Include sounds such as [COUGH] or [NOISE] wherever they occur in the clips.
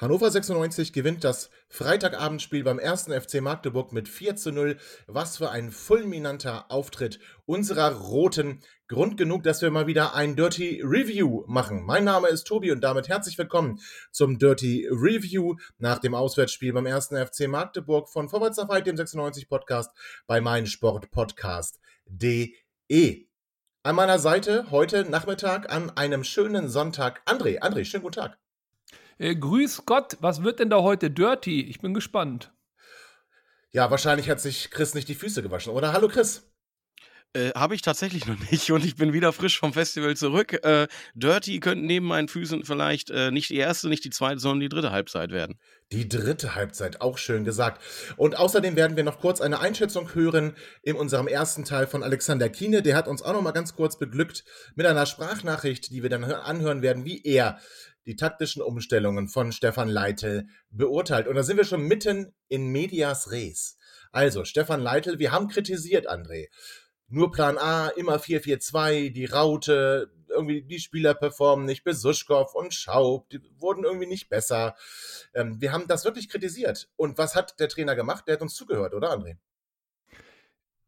Hannover 96 gewinnt das Freitagabendspiel beim ersten FC Magdeburg mit 4 zu 0. Was für ein fulminanter Auftritt unserer Roten. Grund genug, dass wir mal wieder ein Dirty Review machen. Mein Name ist Tobi und damit herzlich willkommen zum Dirty Review nach dem Auswärtsspiel beim ersten FC Magdeburg von Vorwärts auf Weit, dem 96 Podcast bei meinsportpodcast.de. An meiner Seite heute Nachmittag an einem schönen Sonntag André. André, schönen guten Tag. Äh, grüß Gott, was wird denn da heute dirty? Ich bin gespannt. Ja, wahrscheinlich hat sich Chris nicht die Füße gewaschen, oder? Hallo Chris. Äh, Habe ich tatsächlich noch nicht und ich bin wieder frisch vom Festival zurück. Äh, Dirty könnte neben meinen Füßen vielleicht äh, nicht die erste, nicht die zweite, sondern die dritte Halbzeit werden. Die dritte Halbzeit, auch schön gesagt. Und außerdem werden wir noch kurz eine Einschätzung hören in unserem ersten Teil von Alexander Kiene. Der hat uns auch noch mal ganz kurz beglückt mit einer Sprachnachricht, die wir dann anhören werden, wie er die taktischen Umstellungen von Stefan Leitl beurteilt. Und da sind wir schon mitten in Medias Res. Also, Stefan Leitl, wir haben kritisiert, André. Nur Plan A, immer 4-4-2, die Raute, irgendwie die Spieler performen nicht, Besuschkow und Schaub, die wurden irgendwie nicht besser. Ähm, wir haben das wirklich kritisiert. Und was hat der Trainer gemacht? Der hat uns zugehört, oder André?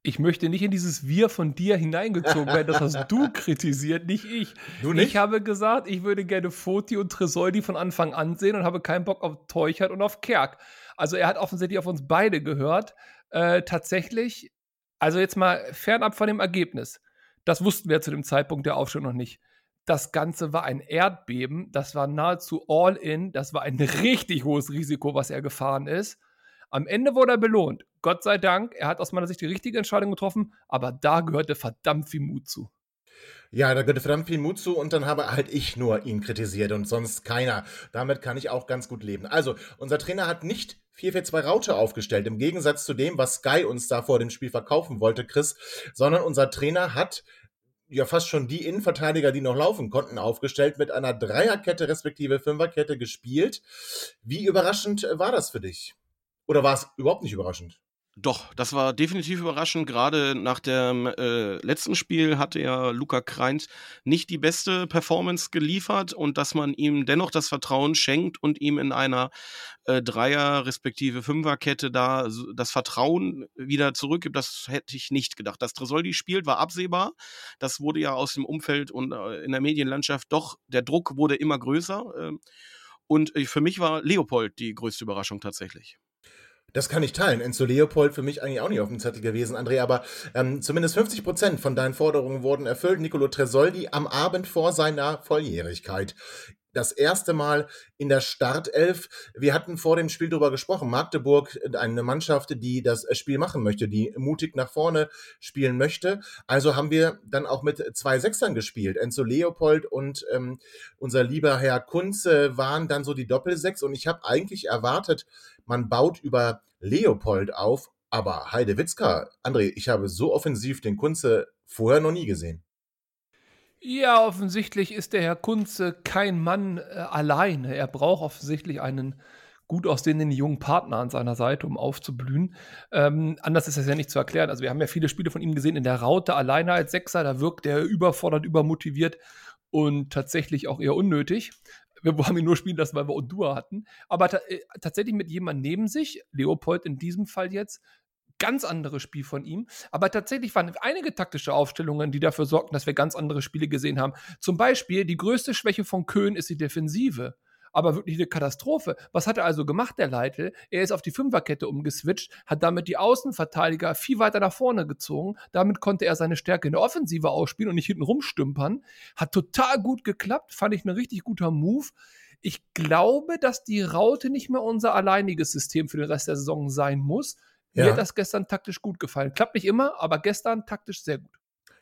Ich möchte nicht in dieses Wir von dir hineingezogen werden. Das hast du [LAUGHS] kritisiert, nicht ich. Du nicht? Ich habe gesagt, ich würde gerne Foti und Tresoldi von Anfang an sehen und habe keinen Bock auf Teuchert und auf Kerk. Also er hat offensichtlich auf uns beide gehört. Äh, tatsächlich, also jetzt mal fernab von dem Ergebnis. Das wussten wir zu dem Zeitpunkt der Aufstellung noch nicht. Das Ganze war ein Erdbeben. Das war nahezu all in. Das war ein richtig hohes Risiko, was er gefahren ist. Am Ende wurde er belohnt. Gott sei Dank, er hat aus meiner Sicht die richtige Entscheidung getroffen, aber da gehörte verdammt viel Mut zu. Ja, da gehörte verdammt viel Mut zu und dann habe halt ich nur ihn kritisiert und sonst keiner. Damit kann ich auch ganz gut leben. Also, unser Trainer hat nicht 4-4-2 Raute aufgestellt, im Gegensatz zu dem, was Sky uns da vor dem Spiel verkaufen wollte, Chris, sondern unser Trainer hat ja fast schon die Innenverteidiger, die noch laufen konnten, aufgestellt, mit einer Dreierkette respektive Fünferkette gespielt. Wie überraschend war das für dich? Oder war es überhaupt nicht überraschend? Doch, das war definitiv überraschend. Gerade nach dem äh, letzten Spiel hatte ja Luca Kreint nicht die beste Performance geliefert und dass man ihm dennoch das Vertrauen schenkt und ihm in einer äh, Dreier- respektive Fünferkette da das Vertrauen wieder zurückgibt, das hätte ich nicht gedacht. Dass Tresoldi spielt, war absehbar. Das wurde ja aus dem Umfeld und äh, in der Medienlandschaft doch, der Druck wurde immer größer. Ähm, und äh, für mich war Leopold die größte Überraschung tatsächlich. Das kann ich teilen. Enzo Leopold für mich eigentlich auch nicht auf dem Zettel gewesen, André, aber ähm, zumindest 50 Prozent von deinen Forderungen wurden erfüllt. Nicolo Tresoldi am Abend vor seiner Volljährigkeit das erste Mal in der Startelf. Wir hatten vor dem Spiel darüber gesprochen. Magdeburg, eine Mannschaft, die das Spiel machen möchte, die mutig nach vorne spielen möchte. Also haben wir dann auch mit zwei Sechsern gespielt. Enzo Leopold und ähm, unser lieber Herr Kunze waren dann so die Doppelsechs. Und ich habe eigentlich erwartet, man baut über Leopold auf. Aber Heide Witzka, André, ich habe so offensiv den Kunze vorher noch nie gesehen. Ja, offensichtlich ist der Herr Kunze kein Mann äh, alleine. Er braucht offensichtlich einen gut aussehenden jungen Partner an seiner Seite, um aufzublühen. Ähm, anders ist das ja nicht zu erklären. Also wir haben ja viele Spiele von ihm gesehen in der Raute alleine als Sechser. Da wirkt er überfordert, übermotiviert und tatsächlich auch eher unnötig. Wir haben ihn nur spielen lassen, weil wir Ondua hatten. Aber äh, tatsächlich mit jemandem neben sich, Leopold in diesem Fall jetzt, ganz anderes Spiel von ihm. Aber tatsächlich waren einige taktische Aufstellungen, die dafür sorgten, dass wir ganz andere Spiele gesehen haben. Zum Beispiel, die größte Schwäche von Köhn ist die Defensive. Aber wirklich eine Katastrophe. Was hat er also gemacht, der Leitl? Er ist auf die Fünferkette umgeswitcht, hat damit die Außenverteidiger viel weiter nach vorne gezogen. Damit konnte er seine Stärke in der Offensive ausspielen und nicht hinten rumstümpern. Hat total gut geklappt, fand ich ein richtig guter Move. Ich glaube, dass die Raute nicht mehr unser alleiniges System für den Rest der Saison sein muss. Ja. Mir hat das gestern taktisch gut gefallen. Klappt nicht immer, aber gestern taktisch sehr gut.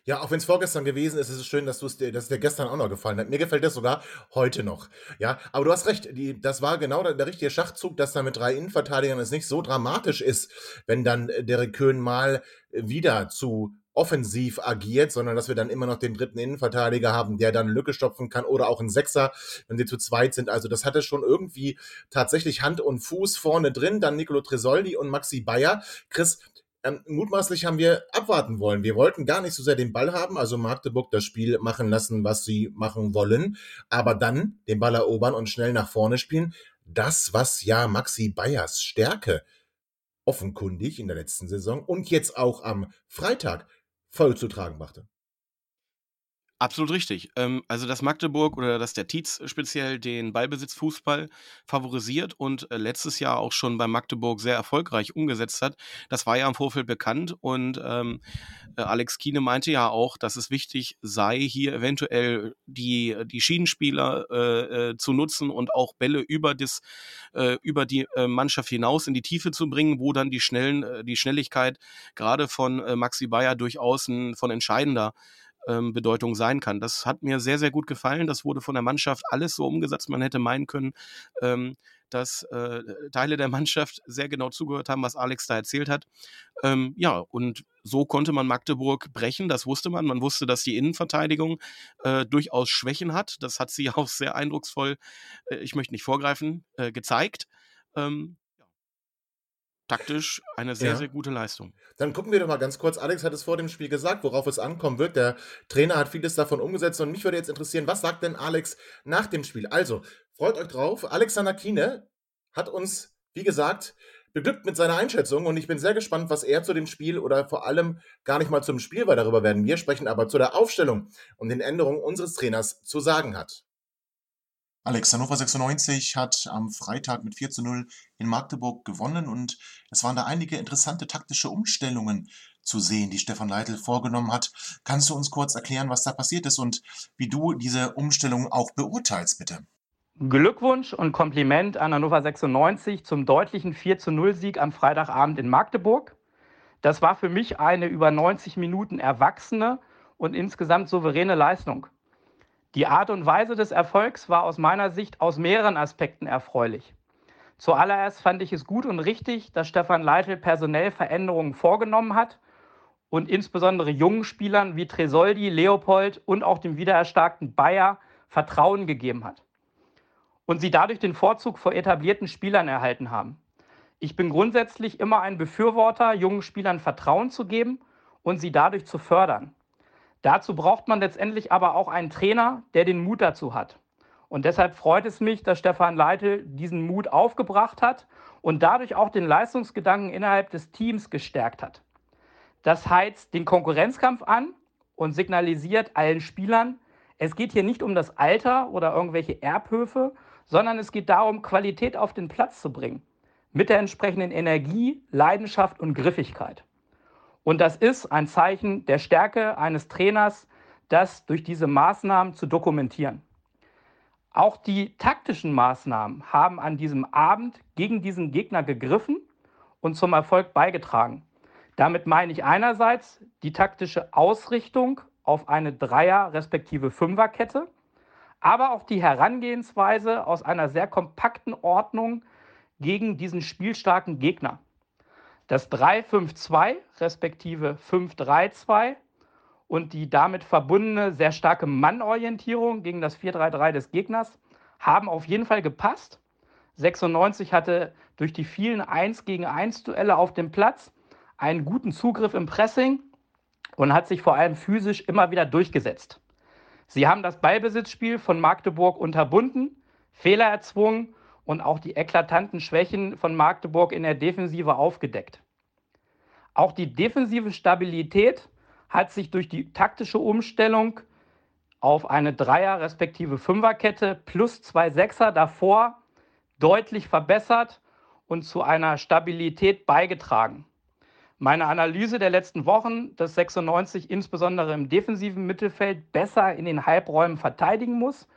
Ja, auch wenn es vorgestern gewesen ist, ist es schön, dass, dir, dass es dir gestern auch noch gefallen hat. Mir gefällt das sogar heute noch. Ja, aber du hast recht, die, das war genau der, der, richtige Schachzug, dass da mit drei Innenverteidigern es nicht so dramatisch ist, wenn dann Derek Köhn mal wieder zu offensiv agiert, sondern dass wir dann immer noch den dritten Innenverteidiger haben, der dann Lücke stopfen kann oder auch ein Sechser, wenn sie zu zweit sind. Also das hatte schon irgendwie tatsächlich Hand und Fuß vorne drin. Dann Nicolo Tresoldi und Maxi Bayer. Chris, ähm, mutmaßlich haben wir abwarten wollen. Wir wollten gar nicht so sehr den Ball haben, also Magdeburg das Spiel machen lassen, was sie machen wollen, aber dann den Ball erobern und schnell nach vorne spielen. Das, was ja Maxi Bayers Stärke offenkundig in der letzten Saison und jetzt auch am Freitag voll zu tragen machte. Absolut richtig. Ähm, also, dass Magdeburg oder dass der Tietz speziell den Ballbesitzfußball favorisiert und äh, letztes Jahr auch schon bei Magdeburg sehr erfolgreich umgesetzt hat, das war ja im Vorfeld bekannt. Und ähm, äh, Alex Kiene meinte ja auch, dass es wichtig sei, hier eventuell die, die Schienenspieler äh, äh, zu nutzen und auch Bälle über, das, äh, über die Mannschaft hinaus in die Tiefe zu bringen, wo dann die, schnellen, die Schnelligkeit gerade von Maxi Bayer durchaus ein, von entscheidender ähm, Bedeutung sein kann. Das hat mir sehr, sehr gut gefallen. Das wurde von der Mannschaft alles so umgesetzt. Man hätte meinen können, ähm, dass äh, Teile der Mannschaft sehr genau zugehört haben, was Alex da erzählt hat. Ähm, ja, und so konnte man Magdeburg brechen, das wusste man. Man wusste, dass die Innenverteidigung äh, durchaus Schwächen hat. Das hat sie [LAUGHS] auch sehr eindrucksvoll, äh, ich möchte nicht vorgreifen, äh, gezeigt. Ähm, taktisch eine sehr, ja. sehr gute Leistung. Dann gucken wir doch mal ganz kurz. Alex hat es vor dem Spiel gesagt, worauf es ankommen wird. Der Trainer hat vieles davon umgesetzt und mich würde jetzt interessieren, was sagt denn Alex nach dem Spiel? Also, freut euch drauf. Alexander Kiene hat uns, wie gesagt, beglückt mit seiner Einschätzung und ich bin sehr gespannt, was er zu dem Spiel oder vor allem gar nicht mal zum Spiel, weil darüber werden wir sprechen, aber zu der Aufstellung und den Änderungen unseres Trainers zu sagen hat. Alex, Hannover 96 hat am Freitag mit 4 zu 0 in Magdeburg gewonnen und es waren da einige interessante taktische Umstellungen zu sehen, die Stefan Leitl vorgenommen hat. Kannst du uns kurz erklären, was da passiert ist und wie du diese Umstellung auch beurteilst, bitte? Glückwunsch und Kompliment an Hannover 96 zum deutlichen 4 zu 0 Sieg am Freitagabend in Magdeburg. Das war für mich eine über 90 Minuten erwachsene und insgesamt souveräne Leistung. Die Art und Weise des Erfolgs war aus meiner Sicht aus mehreren Aspekten erfreulich. Zuallererst fand ich es gut und richtig, dass Stefan Leitl personell Veränderungen vorgenommen hat und insbesondere jungen Spielern wie Tresoldi, Leopold und auch dem wiedererstarkten Bayer Vertrauen gegeben hat. Und sie dadurch den Vorzug vor etablierten Spielern erhalten haben. Ich bin grundsätzlich immer ein Befürworter, jungen Spielern Vertrauen zu geben und sie dadurch zu fördern. Dazu braucht man letztendlich aber auch einen Trainer, der den Mut dazu hat. Und deshalb freut es mich, dass Stefan Leitl diesen Mut aufgebracht hat und dadurch auch den Leistungsgedanken innerhalb des Teams gestärkt hat. Das heizt den Konkurrenzkampf an und signalisiert allen Spielern, es geht hier nicht um das Alter oder irgendwelche Erbhöfe, sondern es geht darum, Qualität auf den Platz zu bringen. Mit der entsprechenden Energie, Leidenschaft und Griffigkeit. Und das ist ein Zeichen der Stärke eines Trainers, das durch diese Maßnahmen zu dokumentieren. Auch die taktischen Maßnahmen haben an diesem Abend gegen diesen Gegner gegriffen und zum Erfolg beigetragen. Damit meine ich einerseits die taktische Ausrichtung auf eine Dreier- respektive Fünferkette, aber auch die Herangehensweise aus einer sehr kompakten Ordnung gegen diesen spielstarken Gegner. Das 3-5-2 respektive 5-3-2 und die damit verbundene sehr starke Mannorientierung gegen das 4-3-3 des Gegners haben auf jeden Fall gepasst. 96 hatte durch die vielen 1 gegen 1 Duelle auf dem Platz einen guten Zugriff im Pressing und hat sich vor allem physisch immer wieder durchgesetzt. Sie haben das Ballbesitzspiel von Magdeburg unterbunden, Fehler erzwungen und auch die eklatanten Schwächen von Magdeburg in der Defensive aufgedeckt. Auch die defensive Stabilität hat sich durch die taktische Umstellung auf eine Dreier- respektive Fünferkette plus zwei Sechser davor deutlich verbessert und zu einer Stabilität beigetragen. Meine Analyse der letzten Wochen, dass 96 insbesondere im defensiven Mittelfeld besser in den Halbräumen verteidigen muss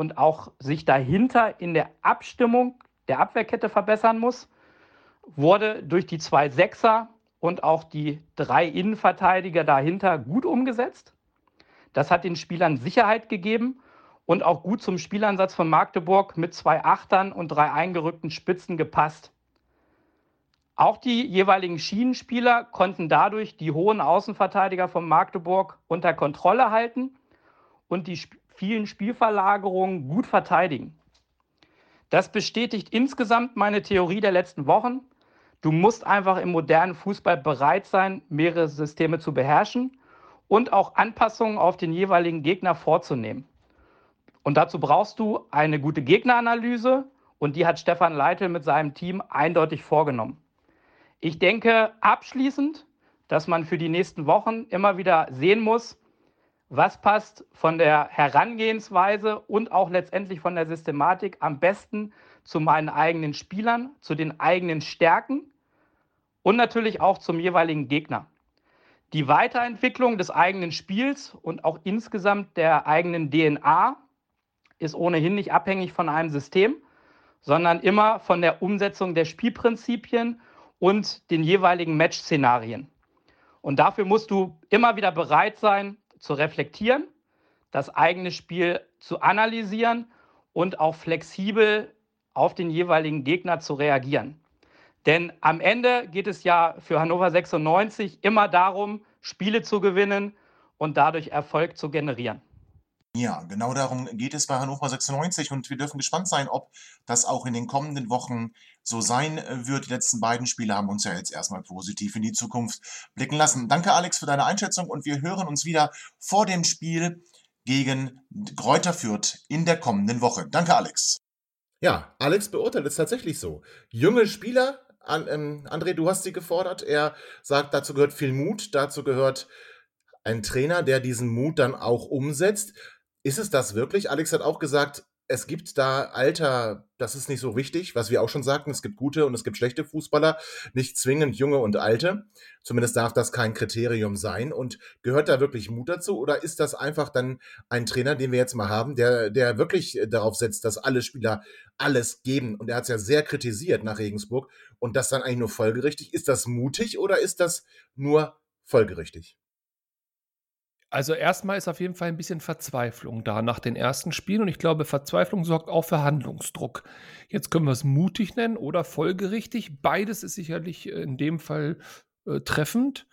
und auch sich dahinter in der Abstimmung der Abwehrkette verbessern muss, wurde durch die zwei Sechser und auch die drei Innenverteidiger dahinter gut umgesetzt. Das hat den Spielern Sicherheit gegeben und auch gut zum Spielansatz von Magdeburg mit zwei Achtern und drei eingerückten Spitzen gepasst. Auch die jeweiligen Schienenspieler konnten dadurch die hohen Außenverteidiger von Magdeburg unter Kontrolle halten und die vielen Spielverlagerungen gut verteidigen. Das bestätigt insgesamt meine Theorie der letzten Wochen. Du musst einfach im modernen Fußball bereit sein, mehrere Systeme zu beherrschen und auch Anpassungen auf den jeweiligen Gegner vorzunehmen. Und dazu brauchst du eine gute Gegneranalyse und die hat Stefan Leitl mit seinem Team eindeutig vorgenommen. Ich denke abschließend, dass man für die nächsten Wochen immer wieder sehen muss, was passt von der Herangehensweise und auch letztendlich von der Systematik am besten zu meinen eigenen Spielern, zu den eigenen Stärken und natürlich auch zum jeweiligen Gegner. Die Weiterentwicklung des eigenen Spiels und auch insgesamt der eigenen DNA ist ohnehin nicht abhängig von einem System, sondern immer von der Umsetzung der Spielprinzipien und den jeweiligen Match-Szenarien. Und dafür musst du immer wieder bereit sein, zu reflektieren, das eigene Spiel zu analysieren und auch flexibel auf den jeweiligen Gegner zu reagieren. Denn am Ende geht es ja für Hannover 96 immer darum, Spiele zu gewinnen und dadurch Erfolg zu generieren. Ja, genau darum geht es bei Hannover 96 und wir dürfen gespannt sein, ob das auch in den kommenden Wochen so sein äh, wird. Die letzten beiden Spiele haben uns ja jetzt erstmal positiv in die Zukunft blicken lassen. Danke, Alex, für deine Einschätzung und wir hören uns wieder vor dem Spiel gegen Kräuter Fürth in der kommenden Woche. Danke, Alex. Ja, Alex beurteilt es tatsächlich so. Junge Spieler, an, ähm, André, du hast sie gefordert. Er sagt, dazu gehört viel Mut, dazu gehört ein Trainer, der diesen Mut dann auch umsetzt. Ist es das wirklich? Alex hat auch gesagt, es gibt da Alter, das ist nicht so wichtig, was wir auch schon sagten, es gibt gute und es gibt schlechte Fußballer, nicht zwingend junge und alte. Zumindest darf das kein Kriterium sein. Und gehört da wirklich Mut dazu? Oder ist das einfach dann ein Trainer, den wir jetzt mal haben, der, der wirklich darauf setzt, dass alle Spieler alles geben? Und er hat es ja sehr kritisiert nach Regensburg und das dann eigentlich nur folgerichtig. Ist das mutig oder ist das nur folgerichtig? Also erstmal ist auf jeden Fall ein bisschen Verzweiflung da nach den ersten Spielen und ich glaube, Verzweiflung sorgt auch für Handlungsdruck. Jetzt können wir es mutig nennen oder folgerichtig. Beides ist sicherlich äh, in dem Fall äh, treffend.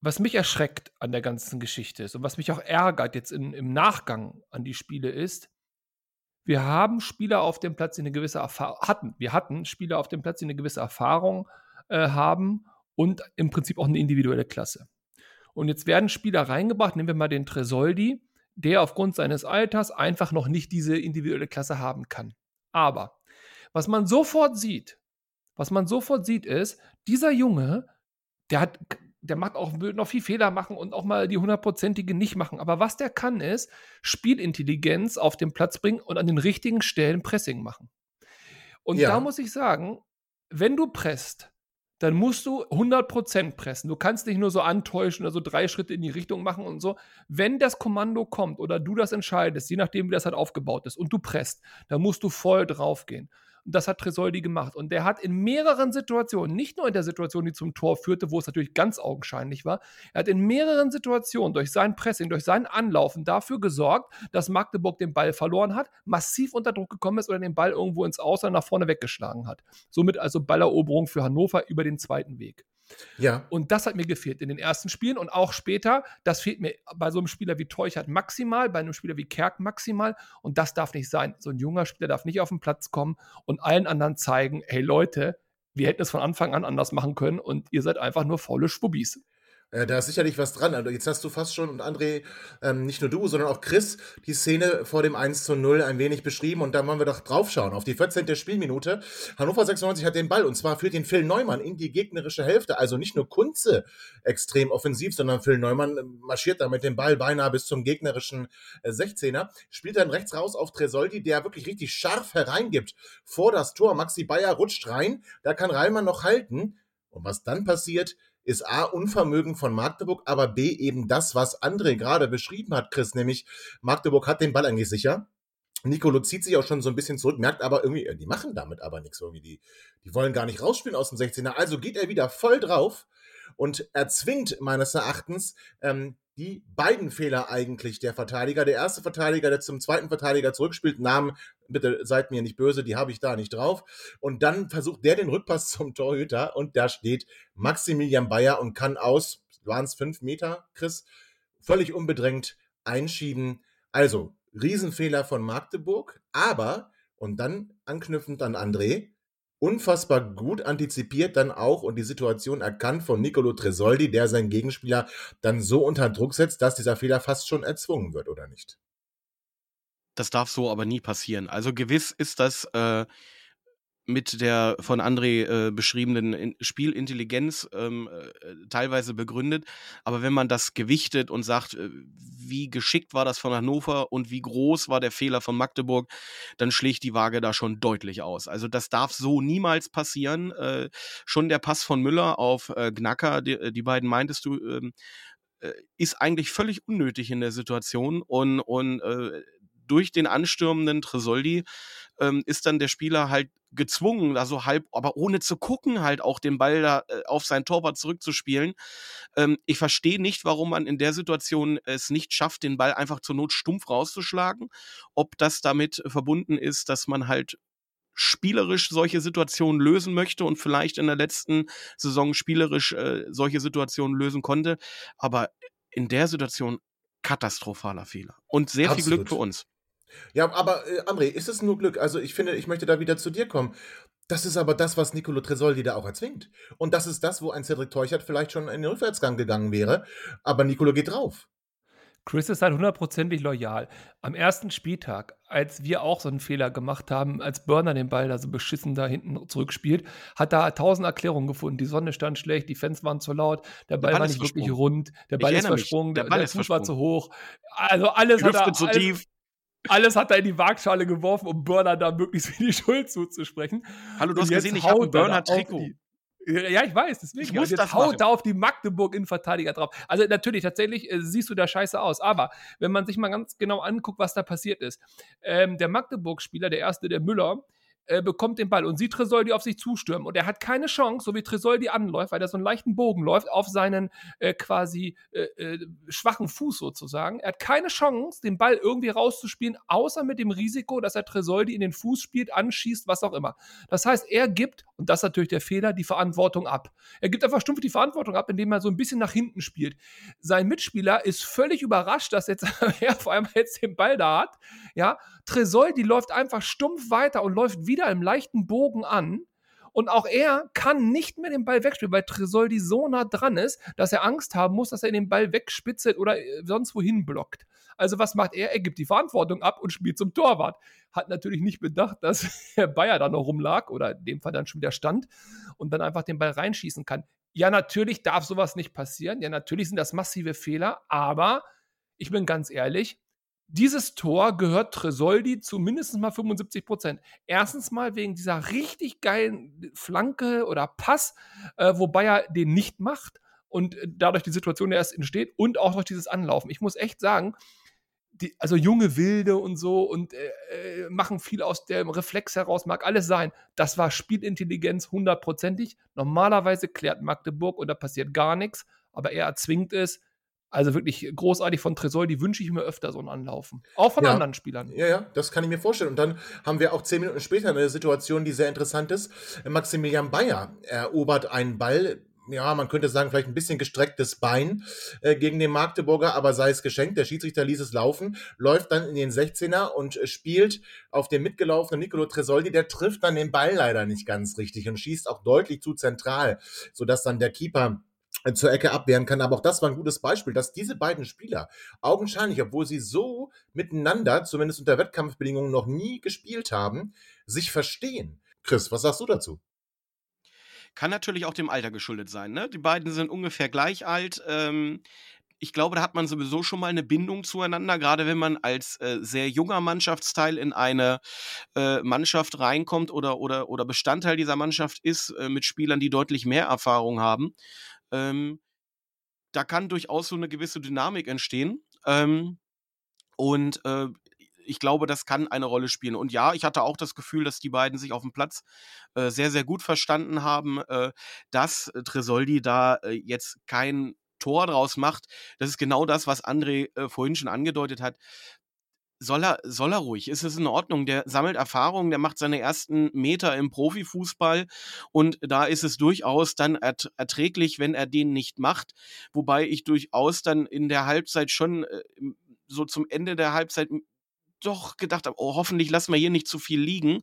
Was mich erschreckt an der ganzen Geschichte ist und was mich auch ärgert jetzt in, im Nachgang an die Spiele ist, wir haben Spieler auf dem Platz, die eine gewisse Erfahrung hatten. Wir hatten Spieler auf dem Platz, die eine gewisse Erfahrung äh, haben und im Prinzip auch eine individuelle Klasse. Und jetzt werden Spieler reingebracht, nehmen wir mal den Tresoldi, der aufgrund seines Alters einfach noch nicht diese individuelle Klasse haben kann. Aber was man sofort sieht, was man sofort sieht, ist, dieser Junge, der hat, der macht auch, will noch viel Fehler machen und auch mal die hundertprozentige nicht machen. Aber was der kann, ist Spielintelligenz auf den Platz bringen und an den richtigen Stellen Pressing machen. Und ja. da muss ich sagen, wenn du presst, dann musst du 100% pressen. Du kannst nicht nur so antäuschen oder so drei Schritte in die Richtung machen und so. Wenn das Kommando kommt oder du das entscheidest, je nachdem, wie das halt aufgebaut ist, und du presst, dann musst du voll draufgehen. Und das hat Tresoldi gemacht. Und der hat in mehreren Situationen, nicht nur in der Situation, die zum Tor führte, wo es natürlich ganz augenscheinlich war, er hat in mehreren Situationen durch sein Pressing, durch sein Anlaufen dafür gesorgt, dass Magdeburg den Ball verloren hat, massiv unter Druck gekommen ist oder den Ball irgendwo ins Ausland nach vorne weggeschlagen hat. Somit also Balleroberung für Hannover über den zweiten Weg. Ja. Und das hat mir gefehlt in den ersten Spielen und auch später. Das fehlt mir bei so einem Spieler wie Teuchert maximal, bei einem Spieler wie Kerk maximal. Und das darf nicht sein. So ein junger Spieler darf nicht auf den Platz kommen und allen anderen zeigen: hey Leute, wir hätten es von Anfang an anders machen können und ihr seid einfach nur faule Schwubbis. Äh, da ist sicherlich was dran. Also jetzt hast du fast schon, und André, ähm, nicht nur du, sondern auch Chris, die Szene vor dem 1 zu 0 ein wenig beschrieben. Und da wollen wir doch draufschauen auf die 14. Spielminute. Hannover 96 hat den Ball und zwar führt den Phil Neumann in die gegnerische Hälfte. Also nicht nur Kunze extrem offensiv, sondern Phil Neumann äh, marschiert da mit dem Ball beinahe bis zum gegnerischen äh, 16er. Spielt dann rechts raus auf Tresoldi, der wirklich richtig scharf hereingibt vor das Tor. Maxi Bayer rutscht rein. Da kann Reimann noch halten. Und was dann passiert, ist A, Unvermögen von Magdeburg, aber B, eben das, was André gerade beschrieben hat, Chris, nämlich Magdeburg hat den Ball eigentlich sicher. Nicolo zieht sich auch schon so ein bisschen zurück, merkt aber irgendwie, äh, die machen damit aber nichts irgendwie. Die, die wollen gar nicht rausspielen aus dem 16er. Also geht er wieder voll drauf und erzwingt meines Erachtens ähm, die beiden Fehler eigentlich der Verteidiger. Der erste Verteidiger, der zum zweiten Verteidiger zurückspielt, Namen, bitte seid mir nicht böse, die habe ich da nicht drauf. Und dann versucht der den Rückpass zum Torhüter und da steht Maximilian Bayer und kann aus, waren es fünf Meter, Chris, völlig unbedrängt einschieben. Also, Riesenfehler von Magdeburg, aber, und dann anknüpfend an André, unfassbar gut antizipiert dann auch und die Situation erkannt von Nicolo Tresoldi, der seinen Gegenspieler dann so unter Druck setzt, dass dieser Fehler fast schon erzwungen wird, oder nicht? Das darf so aber nie passieren. Also gewiss ist das äh, mit der von André äh, beschriebenen Spielintelligenz ähm, äh, teilweise begründet. Aber wenn man das gewichtet und sagt, äh, wie geschickt war das von Hannover und wie groß war der Fehler von Magdeburg, dann schlägt die Waage da schon deutlich aus. Also das darf so niemals passieren. Äh, schon der Pass von Müller auf äh, Gnacker, die, äh, die, beiden meintest du, ähm, ist eigentlich völlig unnötig in der Situation und, und durch den anstürmenden Tresoldi ähm, ist dann der Spieler halt gezwungen, also halb, aber ohne zu gucken, halt auch den Ball da äh, auf sein Torwart zurückzuspielen. Ähm, ich verstehe nicht, warum man in der Situation es nicht schafft, den Ball einfach zur Not stumpf rauszuschlagen. Ob das damit verbunden ist, dass man halt spielerisch solche Situationen lösen möchte und vielleicht in der letzten Saison spielerisch äh, solche Situationen lösen konnte. Aber in der Situation katastrophaler Fehler. Und sehr Absolut. viel Glück für uns. Ja, aber äh, André, ist es nur Glück? Also ich finde, ich möchte da wieder zu dir kommen. Das ist aber das, was Nicolo Tresoldi da auch erzwingt. Und das ist das, wo ein Cedric Teuchert vielleicht schon in den Rückwärtsgang gegangen wäre. Aber Nicolo geht drauf. Chris ist halt hundertprozentig loyal. Am ersten Spieltag, als wir auch so einen Fehler gemacht haben, als Burner den Ball da so beschissen da hinten zurückspielt, hat da tausend Erklärungen gefunden. Die Sonne stand schlecht, die Fans waren zu laut, der Ball, der Ball war nicht wirklich rund, der Ball ist versprungen, der, Ball der Fuß war zu hoch. Also alles die hat er, zu alles, tief alles hat er in die Waagschale geworfen, um Burner da möglichst viel die Schuld zuzusprechen. Hallo, du hast gesehen, ich habe ein Burner-Trikot. Ja, ich weiß, deswegen. Ich muss jetzt das haut da auf die Magdeburg-Innenverteidiger drauf. Also natürlich, tatsächlich äh, siehst du da scheiße aus. Aber wenn man sich mal ganz genau anguckt, was da passiert ist. Ähm, der Magdeburg-Spieler, der erste, der Müller, äh, bekommt den Ball und sieht Tresoldi auf sich zustürmen. Und er hat keine Chance, so wie Tresoldi anläuft, weil er so einen leichten Bogen läuft, auf seinen äh, quasi äh, äh, schwachen Fuß sozusagen. Er hat keine Chance, den Ball irgendwie rauszuspielen, außer mit dem Risiko, dass er Tresoldi in den Fuß spielt, anschießt, was auch immer. Das heißt, er gibt, und das ist natürlich der Fehler, die Verantwortung ab. Er gibt einfach stumpf die Verantwortung ab, indem er so ein bisschen nach hinten spielt. Sein Mitspieler ist völlig überrascht, dass jetzt [LAUGHS] er vor allem jetzt den Ball da hat. Ja, Tresoldi läuft einfach stumpf weiter und läuft wieder im leichten Bogen an. Und auch er kann nicht mehr den Ball wegspielen, weil Tresoldi so nah dran ist, dass er Angst haben muss, dass er den Ball wegspitzelt oder äh, sonst wohin blockt. Also was macht er? Er gibt die Verantwortung ab und spielt zum Torwart. Hat natürlich nicht bedacht, dass [LAUGHS] Herr Bayer da noch rumlag oder in dem Fall dann schon wieder stand und dann einfach den Ball reinschießen kann. Ja, natürlich darf sowas nicht passieren. Ja, natürlich sind das massive Fehler, aber ich bin ganz ehrlich, dieses Tor gehört Tresoldi zu mindestens mal 75 Prozent. Erstens mal wegen dieser richtig geilen Flanke oder Pass, äh, wobei er den nicht macht und dadurch die Situation erst entsteht und auch durch dieses Anlaufen. Ich muss echt sagen, die, also junge Wilde und so und äh, äh machen viel aus dem Reflex heraus, mag alles sein. Das war Spielintelligenz hundertprozentig. Normalerweise klärt Magdeburg und da passiert gar nichts, aber er erzwingt es also wirklich großartig von Tresor, die wünsche ich mir öfter so ein Anlaufen. Auch von ja. anderen Spielern. Ja, ja, das kann ich mir vorstellen. Und dann haben wir auch zehn Minuten später eine Situation, die sehr interessant ist. Maximilian Bayer erobert einen Ball, ja, man könnte sagen, vielleicht ein bisschen gestrecktes Bein äh, gegen den Magdeburger, aber sei es geschenkt. Der Schiedsrichter ließ es laufen, läuft dann in den 16er und äh, spielt auf den mitgelaufenen Nicolo Tresoldi. Der trifft dann den Ball leider nicht ganz richtig und schießt auch deutlich zu zentral, sodass dann der Keeper zur Ecke abwehren kann. Aber auch das war ein gutes Beispiel, dass diese beiden Spieler augenscheinlich, obwohl sie so miteinander, zumindest unter Wettkampfbedingungen, noch nie gespielt haben, sich verstehen. Chris, was sagst du dazu? Kann natürlich auch dem Alter geschuldet sein. Ne? Die beiden sind ungefähr gleich alt. Ähm, ich glaube, da hat man sowieso schon mal eine Bindung zueinander, gerade wenn man als äh, sehr junger Mannschaftsteil in eine äh, Mannschaft reinkommt oder, oder, oder Bestandteil dieser Mannschaft ist, äh, mit Spielern, die deutlich mehr Erfahrung haben. Ähm, da kann durchaus so eine gewisse Dynamik entstehen. Ähm, und äh, ich glaube, das kann eine Rolle spielen. Und ja, ich hatte auch das Gefühl, dass die beiden sich auf dem Platz äh, sehr, sehr gut verstanden haben, äh, dass Tresoldi da äh, jetzt kein Tor draus macht. Das ist genau das, was André äh, vorhin schon angedeutet hat soll er, soll er ruhig. Ist es in Ordnung? Der sammelt Erfahrung, der macht seine ersten Meter im Profifußball und da ist es durchaus dann erträglich, wenn er den nicht macht. Wobei ich durchaus dann in der Halbzeit schon äh, so zum Ende der Halbzeit doch gedacht habe, oh, hoffentlich lassen wir hier nicht zu viel liegen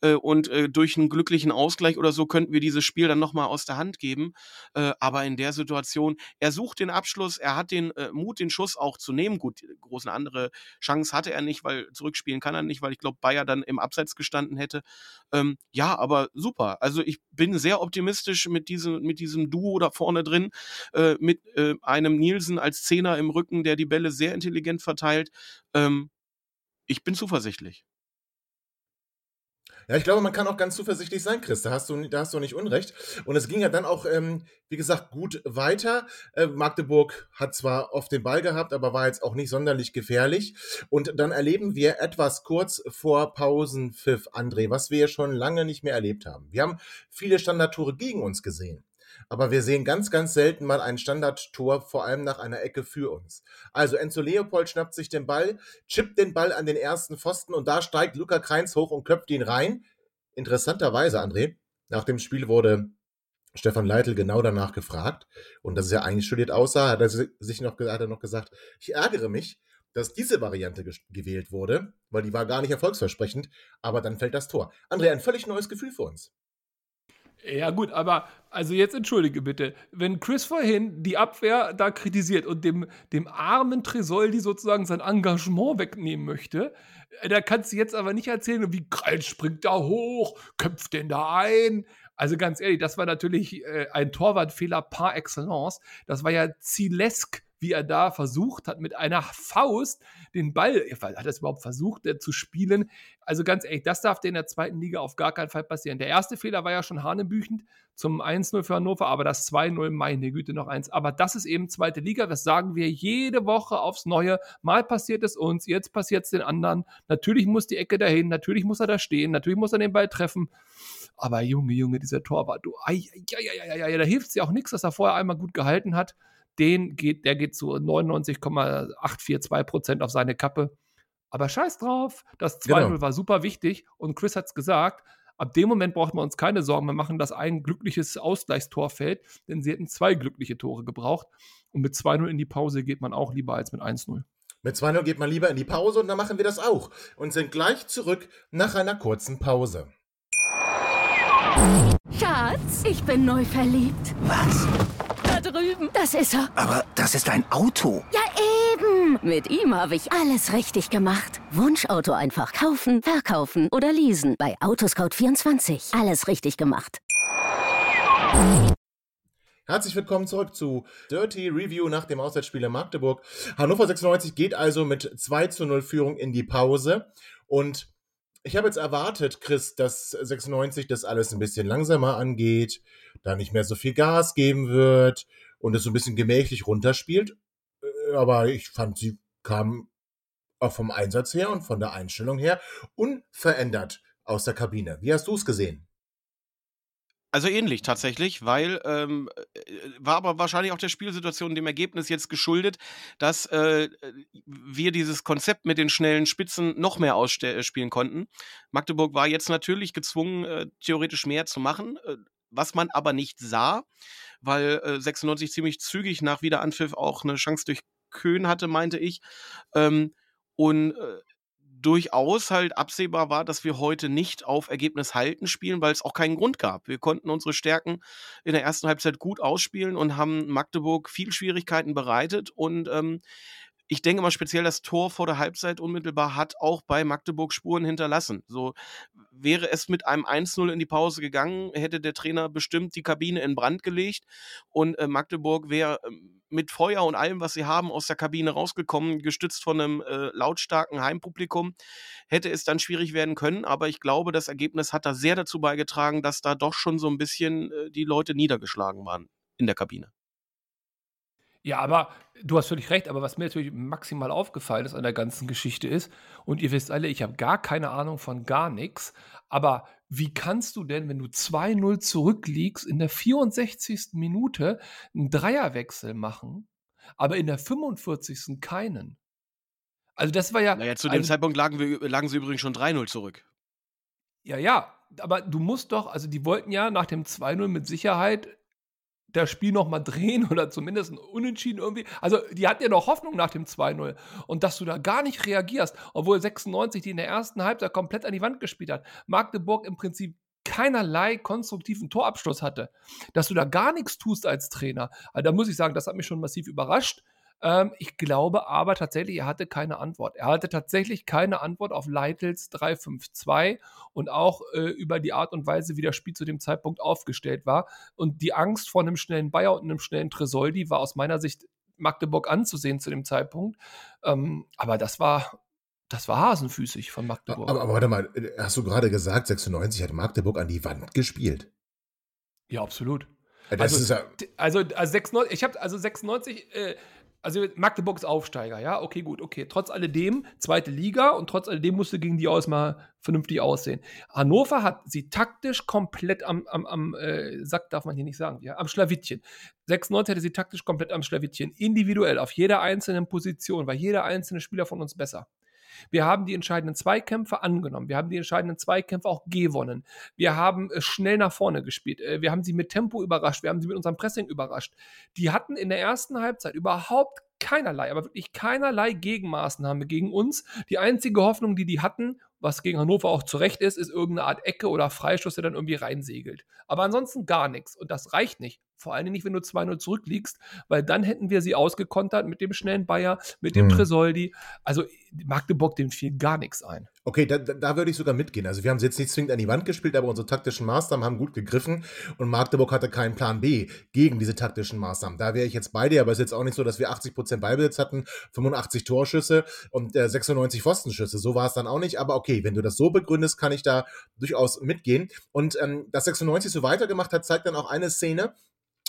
äh, und äh, durch einen glücklichen Ausgleich oder so könnten wir dieses Spiel dann nochmal aus der Hand geben. Äh, aber in der Situation, er sucht den Abschluss, er hat den äh, Mut, den Schuss auch zu nehmen. Gut, große andere Chance hatte er nicht, weil zurückspielen kann er nicht, weil ich glaube, Bayer dann im Abseits gestanden hätte. Ähm, ja, aber super. Also ich bin sehr optimistisch mit diesem, mit diesem Duo da vorne drin, äh, mit äh, einem Nielsen als Zehner im Rücken, der die Bälle sehr intelligent verteilt. Ähm, ich bin zuversichtlich. Ja, ich glaube, man kann auch ganz zuversichtlich sein, Chris. Da hast du, da hast du nicht Unrecht. Und es ging ja dann auch, ähm, wie gesagt, gut weiter. Äh, Magdeburg hat zwar oft den Ball gehabt, aber war jetzt auch nicht sonderlich gefährlich. Und dann erleben wir etwas kurz vor Pausenpfiff, André, was wir ja schon lange nicht mehr erlebt haben. Wir haben viele Standardtore gegen uns gesehen aber wir sehen ganz, ganz selten mal ein Standardtor, vor allem nach einer Ecke für uns. Also Enzo Leopold schnappt sich den Ball, chippt den Ball an den ersten Pfosten und da steigt Luca Kreins hoch und köpft ihn rein. Interessanterweise, André, nach dem Spiel wurde Stefan Leitl genau danach gefragt und dass es ja eigentlich studiert aussah, hat er sich noch, hat er noch gesagt, ich ärgere mich, dass diese Variante gewählt wurde, weil die war gar nicht erfolgsversprechend, aber dann fällt das Tor. André, ein völlig neues Gefühl für uns. Ja, gut, aber also jetzt entschuldige bitte. Wenn Chris vorhin die Abwehr da kritisiert und dem, dem armen Tresoldi sozusagen sein Engagement wegnehmen möchte, äh, da kannst du jetzt aber nicht erzählen, wie Kreil springt da hoch, köpft den da ein. Also ganz ehrlich, das war natürlich äh, ein Torwartfehler par excellence. Das war ja Zilesk wie er da versucht hat, mit einer Faust den Ball, hat er es überhaupt versucht, äh, zu spielen? Also ganz ehrlich, das darf dir in der zweiten Liga auf gar keinen Fall passieren. Der erste Fehler war ja schon hanebüchend zum 1-0 für Hannover, aber das 2-0, meine Güte, noch eins. Aber das ist eben zweite Liga, das sagen wir jede Woche aufs Neue. Mal passiert es uns, jetzt passiert es den anderen. Natürlich muss die Ecke dahin, natürlich muss er da stehen, natürlich muss er den Ball treffen. Aber Junge, Junge, dieser Torwart, du, ai, ai, ai, ai, da hilft es ja auch nichts, dass er vorher einmal gut gehalten hat den geht, der geht zu 99,842 Prozent auf seine Kappe. Aber scheiß drauf, das 2-0 genau. war super wichtig und Chris hat es gesagt, ab dem Moment braucht man uns keine Sorgen mehr machen, dass ein glückliches Ausgleichstor fällt, denn sie hätten zwei glückliche Tore gebraucht und mit 2-0 in die Pause geht man auch lieber als mit 1-0. Mit 2-0 geht man lieber in die Pause und dann machen wir das auch und sind gleich zurück nach einer kurzen Pause. Schatz, ich bin neu verliebt. Was? Drüben. Das ist er. Aber das ist ein Auto. Ja, eben. Mit ihm habe ich alles richtig gemacht. Wunschauto einfach kaufen, verkaufen oder leasen. Bei Autoscout24. Alles richtig gemacht. Herzlich willkommen zurück zu Dirty Review nach dem Auswärtsspiel in Magdeburg. Hannover 96 geht also mit 2 zu 0 Führung in die Pause. Und ich habe jetzt erwartet, Chris, dass 96 das alles ein bisschen langsamer angeht, da nicht mehr so viel Gas geben wird und es so ein bisschen gemächlich runterspielt. Äh, aber ich fand, sie kam auch vom Einsatz her und von der Einstellung her unverändert aus der Kabine. Wie hast du es gesehen? Also ähnlich tatsächlich, weil ähm, äh, war aber wahrscheinlich auch der Spielsituation dem Ergebnis jetzt geschuldet, dass äh, wir dieses Konzept mit den schnellen Spitzen noch mehr ausspielen konnten. Magdeburg war jetzt natürlich gezwungen, äh, theoretisch mehr zu machen, äh, was man aber nicht sah, weil äh, 96 ziemlich zügig nach Wiederanpfiff auch eine Chance durch Köhn hatte, meinte ich. Ähm, und äh, durchaus halt absehbar war, dass wir heute nicht auf Ergebnis halten spielen, weil es auch keinen Grund gab. Wir konnten unsere Stärken in der ersten Halbzeit gut ausspielen und haben Magdeburg viel Schwierigkeiten bereitet und ähm, ich denke mal speziell das Tor vor der Halbzeit unmittelbar hat auch bei Magdeburg Spuren hinterlassen. So wäre es mit einem 1-0 in die Pause gegangen, hätte der Trainer bestimmt die Kabine in Brand gelegt und äh, Magdeburg wäre ähm, mit Feuer und allem, was sie haben, aus der Kabine rausgekommen, gestützt von einem äh, lautstarken Heimpublikum. Hätte es dann schwierig werden können, aber ich glaube, das Ergebnis hat da sehr dazu beigetragen, dass da doch schon so ein bisschen äh, die Leute niedergeschlagen waren in der Kabine. Ja, aber du hast völlig recht, aber was mir natürlich maximal aufgefallen ist an der ganzen Geschichte ist, und ihr wisst alle, ich habe gar keine Ahnung von gar nichts, aber wie kannst du denn, wenn du 2-0 zurückliegst, in der 64. Minute einen Dreierwechsel machen, aber in der 45. keinen? Also das war ja. Naja, zu dem also, Zeitpunkt lagen, wir, lagen sie übrigens schon 3-0 zurück. Ja, ja, aber du musst doch, also die wollten ja nach dem 2-0 mit Sicherheit das Spiel noch mal drehen [LAUGHS] oder zumindest Unentschieden irgendwie. Also die hatten ja noch Hoffnung nach dem 2-0 und dass du da gar nicht reagierst, obwohl 96 die in der ersten Halbzeit komplett an die Wand gespielt hat. Magdeburg im Prinzip keinerlei konstruktiven Torabschluss hatte, dass du da gar nichts tust als Trainer. Also da muss ich sagen, das hat mich schon massiv überrascht. Ähm, ich glaube aber tatsächlich, er hatte keine Antwort. Er hatte tatsächlich keine Antwort auf Leitels 352 und auch äh, über die Art und Weise, wie das Spiel zu dem Zeitpunkt aufgestellt war. Und die Angst vor einem schnellen Bayer und einem schnellen Tresoldi war aus meiner Sicht Magdeburg anzusehen zu dem Zeitpunkt. Ähm, aber das war, das war hasenfüßig von Magdeburg. Aber, aber warte mal, hast du gerade gesagt, 96 hat Magdeburg an die Wand gespielt? Ja, absolut. Das also, ist ja, also, also 96, ich habe also 96, äh, also Magdeburg ist Aufsteiger, ja, okay, gut, okay. Trotz alledem, zweite Liga und trotz alledem musste gegen die aus mal vernünftig aussehen. Hannover hat sie taktisch komplett am, am, am äh, Sack, darf man hier nicht sagen, ja, am Schlawittchen. 96 hatte sie taktisch komplett am Schlawittchen, individuell, auf jeder einzelnen Position, war jeder einzelne Spieler von uns besser. Wir haben die entscheidenden Zweikämpfe angenommen. Wir haben die entscheidenden Zweikämpfe auch gewonnen. Wir haben äh, schnell nach vorne gespielt. Äh, wir haben sie mit Tempo überrascht. Wir haben sie mit unserem Pressing überrascht. Die hatten in der ersten Halbzeit überhaupt keinerlei, aber wirklich keinerlei Gegenmaßnahme gegen uns. Die einzige Hoffnung, die die hatten, was gegen Hannover auch zurecht ist, ist irgendeine Art Ecke oder Freischuss, der dann irgendwie reinsegelt. Aber ansonsten gar nichts. Und das reicht nicht. Vor allem nicht, wenn du 2-0 zurückliegst, weil dann hätten wir sie ausgekontert mit dem schnellen Bayer, mit dem Hm. Tresoldi. Also Magdeburg, dem fiel gar nichts ein. Okay, da, da würde ich sogar mitgehen. Also wir haben sie jetzt nicht zwingend an die Wand gespielt, aber unsere taktischen Maßnahmen haben gut gegriffen und Magdeburg hatte keinen Plan B gegen diese taktischen Maßnahmen. Da wäre ich jetzt bei dir, aber es ist jetzt auch nicht so, dass wir 80% Ballbesitz hatten, 85 Torschüsse und äh, 96 Pfostenschüsse. So war es dann auch nicht, aber okay, wenn du das so begründest, kann ich da durchaus mitgehen. Und ähm, dass 96 so weitergemacht hat, zeigt dann auch eine Szene,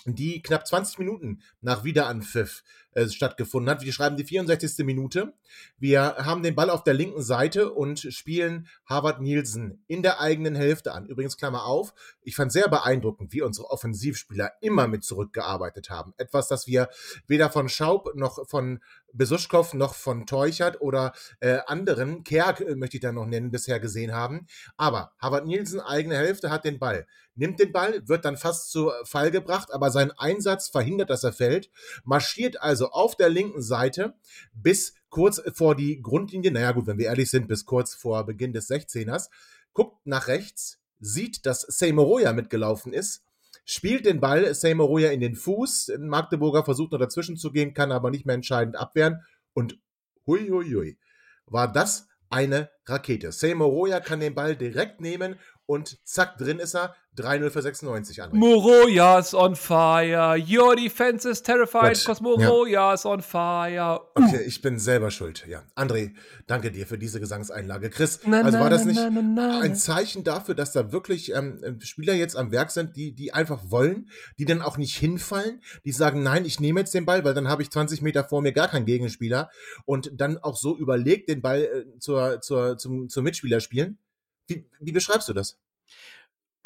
die knapp 20 Minuten nach Wiederanpfiff äh, stattgefunden hat. Wir schreiben die 64. Minute. Wir haben den Ball auf der linken Seite und spielen Harvard Nielsen in der eigenen Hälfte an. Übrigens, Klammer auf, ich fand sehr beeindruckend, wie unsere Offensivspieler immer mit zurückgearbeitet haben. Etwas, das wir weder von Schaub noch von Besuschkow noch von Teuchert oder äh, anderen, Kerk äh, möchte ich da noch nennen, bisher gesehen haben. Aber Harvard Nielsen, eigene Hälfte, hat den Ball. Nimmt den Ball, wird dann fast zu Fall gebracht, aber sein Einsatz verhindert, dass er fällt. Marschiert also auf der linken Seite bis kurz vor die Grundlinie. Naja, gut, wenn wir ehrlich sind, bis kurz vor Beginn des 16ers. Guckt nach rechts, sieht, dass Seymoroya mitgelaufen ist spielt den Ball Seymoroya in den Fuß. Magdeburger versucht noch dazwischen zu gehen, kann aber nicht mehr entscheidend abwehren. Und hui, hui, hui, war das eine Rakete. Seymoroya kann den Ball direkt nehmen und zack, drin ist er. 3-0 für 96 André. Moroya's on fire. Your defense is terrified, because Moroya's on fire. Uh. Okay, ich bin selber schuld. Ja, André, danke dir für diese Gesangseinlage. Chris, Na, also war das nicht na, na. ein Zeichen dafür, dass da wirklich ähm, Spieler jetzt am Werk sind, die, die einfach wollen, die dann auch nicht hinfallen, die sagen, nein, ich nehme jetzt den Ball, weil dann habe ich 20 Meter vor mir gar keinen Gegenspieler und dann auch so überlegt den Ball äh, zur, zur, zum, zum Mitspieler spielen? Wie, wie beschreibst du das?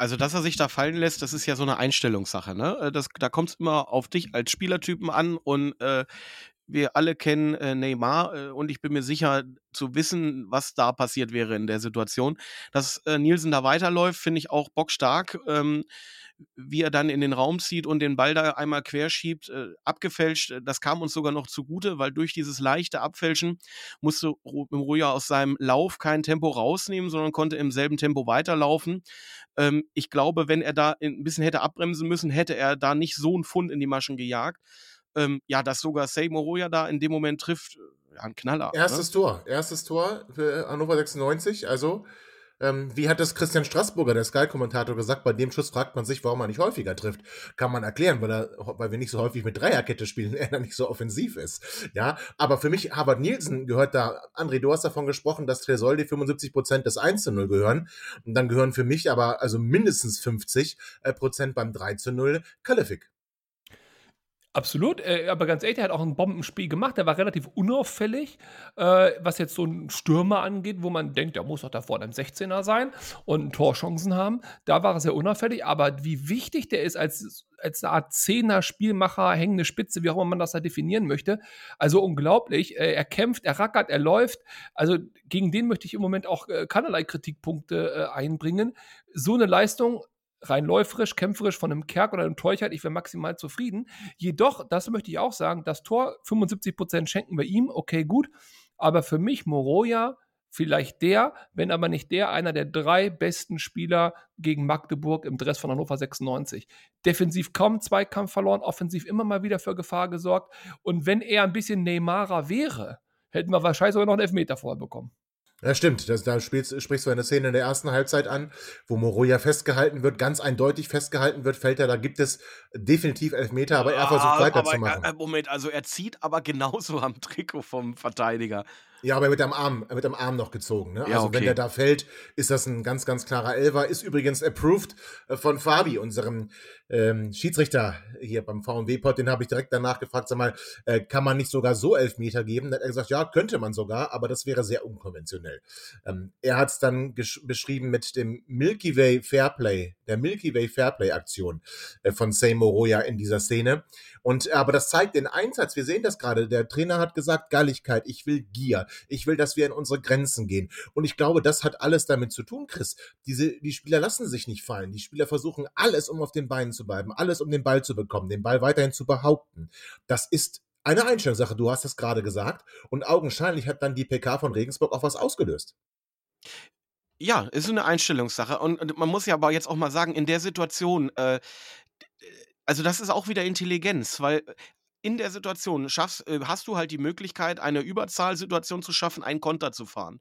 Also, dass er sich da fallen lässt, das ist ja so eine Einstellungssache, ne? Äh, Das, da kommt es immer auf dich als Spielertypen an und äh, wir alle kennen äh, Neymar äh, und ich bin mir sicher zu wissen, was da passiert wäre in der Situation. Dass äh, Nielsen da weiterläuft, finde ich auch bockstark. Ähm, wie er dann in den Raum zieht und den Ball da einmal querschiebt, äh, abgefälscht, äh, das kam uns sogar noch zugute, weil durch dieses leichte Abfälschen musste Roja aus seinem Lauf kein Tempo rausnehmen, sondern konnte im selben Tempo weiterlaufen. Ähm, ich glaube, wenn er da ein bisschen hätte abbremsen müssen, hätte er da nicht so einen Fund in die Maschen gejagt. Ähm, ja, dass sogar Say Moroja da in dem Moment trifft, äh, ja, ein Knaller. Erstes ne? Tor, erstes Tor für Hannover 96. Also, ähm, wie hat das Christian Straßburger, der Sky-Kommentator, gesagt? Bei dem Schuss fragt man sich, warum er nicht häufiger trifft. Kann man erklären, weil, er, weil wir nicht so häufig mit Dreierkette spielen, [LAUGHS] er dann nicht so offensiv ist. Ja, aber für mich, Harvard Nielsen gehört da, André, du hast davon gesprochen, dass Tresoldi 75 Prozent des 1 zu 0 gehören. Und dann gehören für mich aber also mindestens 50 äh, Prozent beim 3 zu 0 Kalefik. Absolut, äh, aber ganz ehrlich, der hat auch ein Bombenspiel gemacht. Der war relativ unauffällig, äh, was jetzt so einen Stürmer angeht, wo man denkt, der muss doch da vorne im 16er sein und Torchancen haben. Da war er sehr unauffällig, aber wie wichtig der ist als, als eine Art Zehner-Spielmacher, hängende Spitze, wie auch immer man das da definieren möchte. Also unglaublich. Äh, er kämpft, er rackert, er läuft. Also gegen den möchte ich im Moment auch äh, keinerlei Kritikpunkte äh, einbringen. So eine Leistung rein läuferisch, kämpferisch von einem Kerk oder einem Teuchert, ich wäre maximal zufrieden. Jedoch, das möchte ich auch sagen, das Tor 75% schenken wir ihm, okay, gut. Aber für mich Moroja vielleicht der, wenn aber nicht der, einer der drei besten Spieler gegen Magdeburg im Dress von Hannover 96. Defensiv kaum Zweikampf verloren, offensiv immer mal wieder für Gefahr gesorgt. Und wenn er ein bisschen Neymarer wäre, hätten wir wahrscheinlich sogar noch einen Elfmeter vorher bekommen. Ja, stimmt. Das, da spielst, sprichst du eine Szene in der ersten Halbzeit an, wo Moroja festgehalten wird, ganz eindeutig festgehalten wird, fällt er, da gibt es definitiv Elfmeter, aber er versucht weiterzumachen. Äh, Moment, also er zieht aber [LAUGHS] genauso am Trikot vom Verteidiger. Ja, aber er wird am Arm, wird am Arm noch gezogen. Ne? Ja, also okay. wenn der da fällt, ist das ein ganz, ganz klarer Elfer. Ist übrigens approved äh, von Fabi, unserem ähm, Schiedsrichter hier beim VW-Pod. Den habe ich direkt danach gefragt, sag mal, äh, kann man nicht sogar so Elfmeter geben? Da hat er gesagt, ja, könnte man sogar, aber das wäre sehr unkonventionell. Ähm, er hat es dann beschrieben mit dem Milky Way Fairplay, der Milky Way Fairplay-Aktion äh, von Sey Moroja in dieser Szene. Und aber das zeigt den Einsatz. Wir sehen das gerade. Der Trainer hat gesagt, Galligkeit, ich will Gier. Ich will, dass wir in unsere Grenzen gehen. Und ich glaube, das hat alles damit zu tun, Chris. Diese, die Spieler lassen sich nicht fallen. Die Spieler versuchen alles, um auf den Beinen zu bleiben, alles, um den Ball zu bekommen, den Ball weiterhin zu behaupten. Das ist eine Einstellungssache. Du hast es gerade gesagt. Und augenscheinlich hat dann die PK von Regensburg auch was ausgelöst. Ja, ist eine Einstellungssache. Und, und man muss ja aber jetzt auch mal sagen, in der Situation, äh, also das ist auch wieder Intelligenz, weil in der Situation schaffst, äh, hast du halt die Möglichkeit, eine Überzahlsituation zu schaffen, einen Konter zu fahren.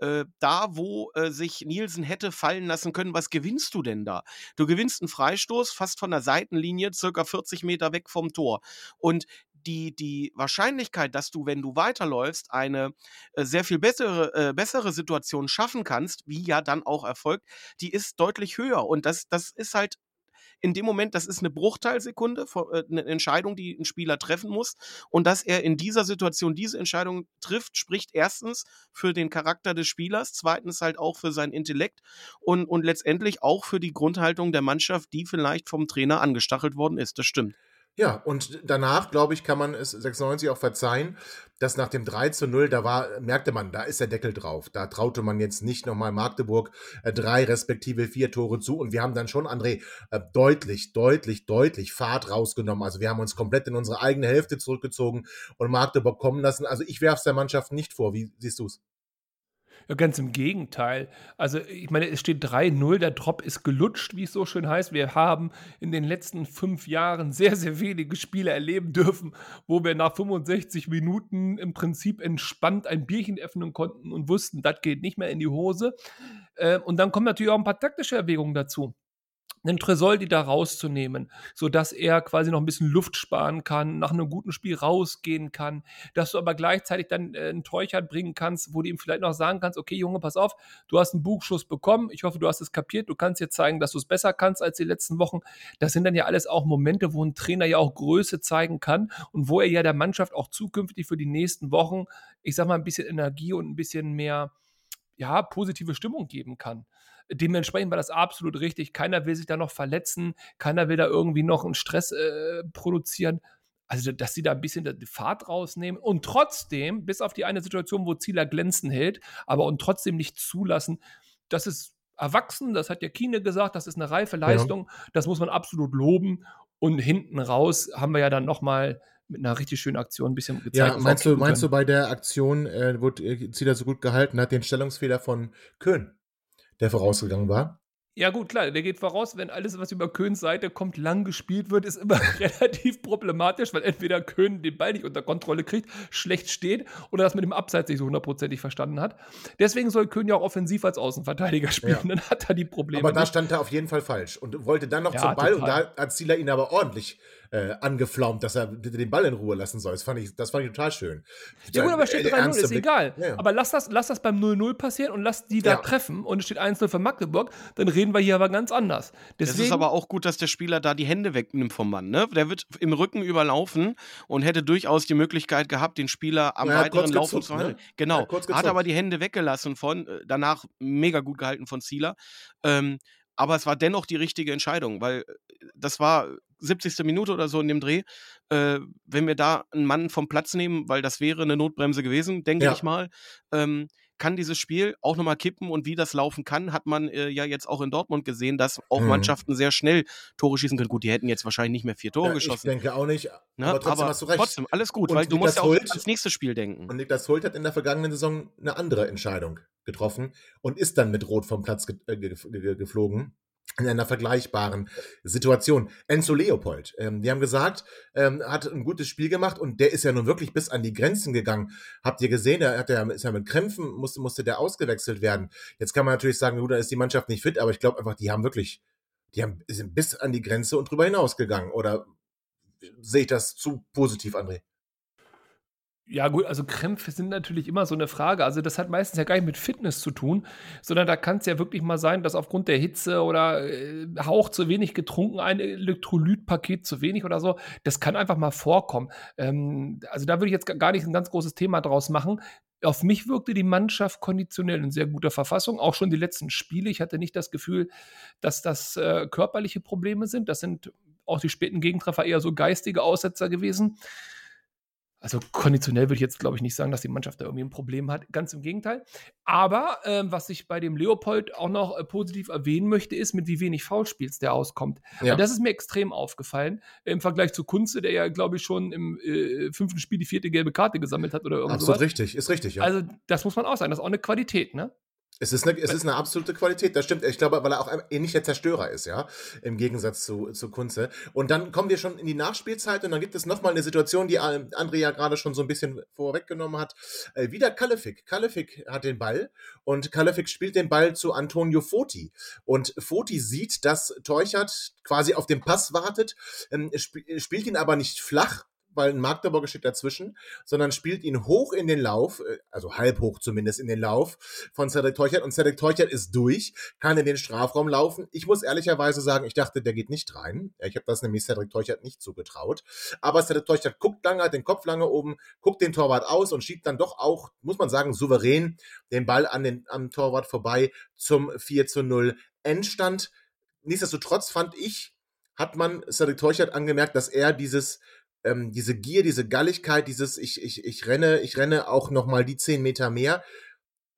Äh, da, wo äh, sich Nielsen hätte fallen lassen können, was gewinnst du denn da? Du gewinnst einen Freistoß fast von der Seitenlinie, circa 40 Meter weg vom Tor. Und die, die Wahrscheinlichkeit, dass du, wenn du weiterläufst, eine äh, sehr viel bessere, äh, bessere Situation schaffen kannst, wie ja dann auch erfolgt, die ist deutlich höher. Und das, das ist halt in dem Moment, das ist eine Bruchteilsekunde, äh, eine Entscheidung, die ein Spieler treffen muss. Und dass er in dieser Situation diese Entscheidung trifft, spricht erstens für den Charakter des Spielers, zweitens halt auch für sein Intellekt und, und letztendlich auch für die Grundhaltung der Mannschaft, die vielleicht vom Trainer angestachelt worden ist. Das stimmt. Ja, und danach, glaube ich, kann man es 96 auch verzeihen, dass nach dem 3 zu 0, da war, merkte man, da ist der Deckel drauf. Da traute man jetzt nicht nochmal Magdeburg äh, drei respektive vier Tore zu. Und wir haben dann schon, André, äh, deutlich, deutlich, deutlich Fahrt rausgenommen. Also wir haben uns komplett in unsere eigene Hälfte zurückgezogen und Magdeburg kommen lassen. Also ich werfe es der Mannschaft nicht vor. Wie siehst du es? Ja, ganz im Gegenteil. Also, ich meine, es steht 3-0, der Drop ist gelutscht, wie es so schön heißt. Wir haben in den letzten fünf Jahren sehr, sehr wenige Spiele erleben dürfen, wo wir nach 65 Minuten im Prinzip entspannt ein Bierchen öffnen konnten und wussten, das geht nicht mehr in die Hose. Äh, und dann kommen natürlich auch ein paar taktische Erwägungen dazu einen Tresoldi da rauszunehmen, sodass er quasi noch ein bisschen Luft sparen kann, nach einem guten Spiel rausgehen kann, dass du aber gleichzeitig dann äh, einen Teuchert bringen kannst, wo du ihm vielleicht noch sagen kannst, okay Junge, pass auf, du hast einen Buchschuss bekommen, ich hoffe, du hast es kapiert, du kannst jetzt zeigen, dass du es besser kannst als die letzten Wochen. Das sind dann ja alles auch Momente, wo ein Trainer ja auch Größe zeigen kann und wo er ja der Mannschaft auch zukünftig für die nächsten Wochen, ich sag mal, ein bisschen Energie und ein bisschen mehr, ja, positive Stimmung geben kann. Dementsprechend war das absolut richtig. Keiner will sich da noch verletzen, keiner will da irgendwie noch einen Stress äh, produzieren. Also, dass sie da ein bisschen die Fahrt rausnehmen und trotzdem, bis auf die eine Situation, wo Zieler glänzen hält, aber und trotzdem nicht zulassen, das ist erwachsen, das hat ja Kine gesagt, das ist eine reife Leistung, ja. das muss man absolut loben. Und hinten raus haben wir ja dann nochmal mit einer richtig schönen Aktion ein bisschen gezeigt. Ja, meinst du, meinst du bei der Aktion äh, wurde äh, Zieler so gut gehalten, hat den Stellungsfehler von Köhn der vorausgegangen war? Ja, gut, klar, der geht voraus, wenn alles, was über Köhns Seite kommt, lang gespielt wird, ist immer [LAUGHS] relativ problematisch, weil entweder Köhn den Ball nicht unter Kontrolle kriegt, schlecht steht oder das mit dem Abseits nicht so hundertprozentig verstanden hat. Deswegen soll Köhn ja auch offensiv als Außenverteidiger spielen, ja. dann hat er die Probleme. Aber da stand er auf jeden Fall falsch und wollte dann noch ja, zum Ball total. und da hat Zieler ihn aber ordentlich äh, angeflaumt, dass er den Ball in Ruhe lassen soll. Das fand ich, das fand ich total schön. Ja gut, aber steht Äh, 3-0, ernster ist egal. Ja. Aber lass das, lass das beim 0-0 passieren und lass die da Ja. treffen und es steht 1-0 für Magdeburg, dann reden wir hier aber ganz anders. Es ist aber auch gut, dass der Spieler da die Hände wegnimmt vom Mann. Ne? Der wird im Rücken überlaufen und hätte durchaus die Möglichkeit gehabt, den Spieler am Ja, er weiteren Laufen gezuckt, zu ne? halten. Er Genau. hat aber die Hände weggelassen von, äh, danach mega gut gehalten von Zieler. Ähm, aber es war dennoch die richtige Entscheidung, weil äh, das war 70. Minute oder so in dem Dreh. Äh, wenn wir da einen Mann vom Platz nehmen, weil das wäre eine Notbremse gewesen, denke Ja. ich mal, ähm, kann dieses Spiel auch nochmal kippen und wie das laufen kann, hat man äh, ja jetzt auch in Dortmund gesehen, dass auch Mhm. Mannschaften sehr schnell Tore schießen können. Gut, die hätten jetzt wahrscheinlich nicht mehr vier Tore Ja, ich geschossen. denke auch nicht, Ne? aber trotzdem hast du recht. trotzdem, alles gut, Und weil du musst ja auch Hult- ans nächste Spiel denken. Und Niklas Hult hat in der vergangenen Saison eine andere Entscheidung getroffen und ist dann mit Rot vom Platz ge äh, ge ge geflogen. In einer vergleichbaren Situation. Enzo Leopold, ähm, die haben gesagt, ähm, hat ein gutes Spiel gemacht und der ist ja nun wirklich bis an die Grenzen gegangen. Habt ihr gesehen, der hat ja, ist ja mit Krämpfen, musste, musste der ausgewechselt werden. Jetzt kann man natürlich sagen, gut, da ist die Mannschaft nicht fit, aber ich glaube einfach, die haben wirklich, die haben, sind bis an die Grenze und drüber hinaus gegangen. Oder sehe ich das zu positiv, André? Ja, gut, also Krämpfe sind natürlich immer so eine Frage. Also, das hat meistens ja gar nicht mit Fitness zu tun, sondern da kann es ja wirklich mal sein, dass aufgrund der Hitze oder äh, Hauch zu wenig getrunken, ein Elektrolytpaket zu wenig oder so, das kann einfach mal vorkommen. Ähm, also, da würde ich jetzt gar nicht ein ganz großes Thema draus machen. Auf mich wirkte die Mannschaft konditionell in sehr guter Verfassung, auch schon die letzten Spiele. Ich hatte nicht das Gefühl, dass das äh, körperliche Probleme sind. Das sind auch die späten Gegentreffer eher so geistige Aussetzer gewesen. Also konditionell würde ich jetzt, glaube ich, nicht sagen, dass die Mannschaft da irgendwie ein Problem hat. Ganz im Gegenteil. Aber ähm, was ich bei dem Leopold auch noch äh, positiv erwähnen möchte, ist, mit wie wenig Foulspiels der auskommt. Ja. Das ist mir extrem aufgefallen im Vergleich zu Kunze, der ja, glaube ich, schon im äh, fünften Spiel die vierte gelbe Karte gesammelt hat oder irgendwas. Absolut richtig, ist richtig, ja. Also das muss man auch sagen. Das ist auch eine Qualität, ne? Es ist, eine, es ist eine absolute Qualität, das stimmt. Ich glaube, weil er auch ein ähnlicher Zerstörer ist, ja, im Gegensatz zu, zu Kunze. Und dann kommen wir schon in die Nachspielzeit und dann gibt es nochmal eine Situation, die ähm, André ja gerade schon so ein bisschen vorweggenommen hat. Äh, wieder Kalefik. Kalefik hat den Ball und Kalefik spielt den Ball zu Antonio Foti. Und Foti sieht, dass Teuchert quasi auf den Pass wartet, ähm, sp spielt ihn aber nicht flach, weil ein Magdeburger steht dazwischen, sondern spielt ihn hoch in den Lauf, äh, also halb hoch zumindest in den Lauf von Cedric Teuchert und Cedric Teuchert ist durch, kann in den Strafraum laufen. Ich muss ehrlicherweise sagen, ich dachte, der geht nicht rein. Ich habe das nämlich Cedric Teuchert nicht zugetraut. Aber Cedric Teuchert guckt lange, hat den Kopf lange oben, guckt den Torwart aus und schiebt dann doch auch, muss man sagen, souverän den Ball an den, am Torwart vorbei zum 4 zu 0 Endstand. Nichtsdestotrotz fand ich, hat man Cedric Teuchert angemerkt, dass er dieses ähm, diese Gier, diese Galligkeit, dieses ich, ich, ich renne, ich renne auch nochmal die 10 Meter mehr,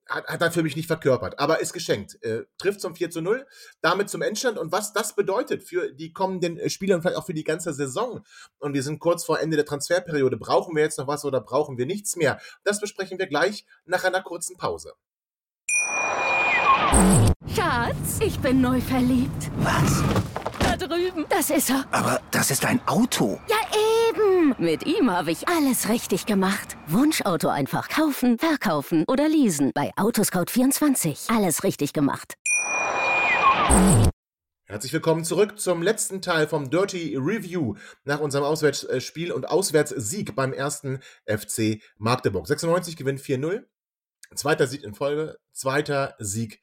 hat, hat er für mich nicht verkörpert, aber ist geschenkt. Äh, trifft zum 4 zu 0, damit zum Endstand und was das bedeutet für die kommenden äh, Spiele und vielleicht auch für die ganze Saison. Und wir sind kurz vor Ende der Transferperiode. Brauchen wir jetzt noch was oder brauchen wir nichts mehr? Das besprechen wir gleich nach einer kurzen Pause. Schatz, ich bin neu verliebt. Was? Drüben. Das ist er. Aber das ist ein Auto. Ja, eben. Mit ihm habe ich alles richtig gemacht. Wunschauto einfach kaufen, verkaufen oder leasen. Bei Autoscout24. Alles richtig gemacht. Herzlich willkommen zurück zum letzten Teil vom Dirty Review nach unserem Auswärtsspiel und Auswärtssieg beim ersten FC Magdeburg. 96 gewinnt 4-0. Zweiter Sieg in Folge, zweiter Sieg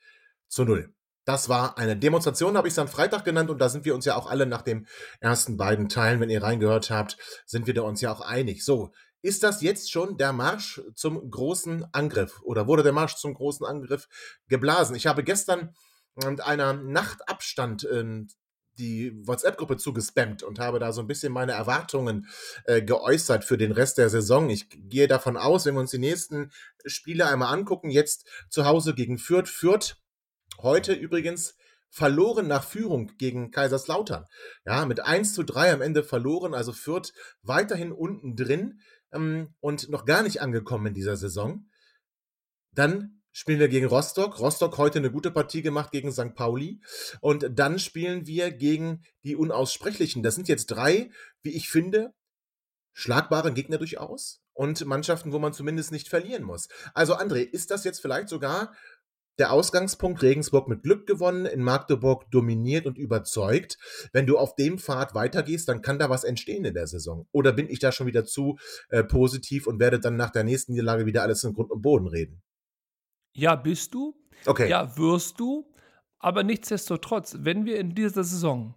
zu Null. Das war eine Demonstration, habe ich es am Freitag genannt, und da sind wir uns ja auch alle nach den ersten beiden Teilen, wenn ihr reingehört habt, sind wir da uns ja auch einig. So, ist das jetzt schon der Marsch zum großen Angriff oder wurde der Marsch zum großen Angriff geblasen? Ich habe gestern mit einer Nachtabstand äh, die WhatsApp-Gruppe zugespammt und habe da so ein bisschen meine Erwartungen äh, geäußert für den Rest der Saison. Ich gehe davon aus, wenn wir uns die nächsten Spiele einmal angucken, jetzt zu Hause gegen Fürth. Fürth heute übrigens verloren nach Führung gegen Kaiserslautern. Ja, mit 1 zu 3 am Ende verloren, also Fürth weiterhin unten drin ähm, und noch gar nicht angekommen in dieser Saison. Dann spielen wir gegen Rostock. Rostock heute eine gute Partie gemacht gegen St. Pauli. Und dann spielen wir gegen die Unaussprechlichen. Das sind jetzt drei, wie ich finde, schlagbare Gegner durchaus und Mannschaften, wo man zumindest nicht verlieren muss. Also André, ist das jetzt vielleicht sogar der Ausgangspunkt Regensburg mit Glück gewonnen, in Magdeburg dominiert und überzeugt. Wenn du auf dem Pfad weitergehst, dann kann da was entstehen in der Saison. Oder bin ich da schon wieder zu äh, positiv und werde dann nach der nächsten Niederlage wieder alles in Grund und Boden reden? Ja, bist du. Okay. Ja, wirst du. Aber nichtsdestotrotz, wenn wir in dieser Saison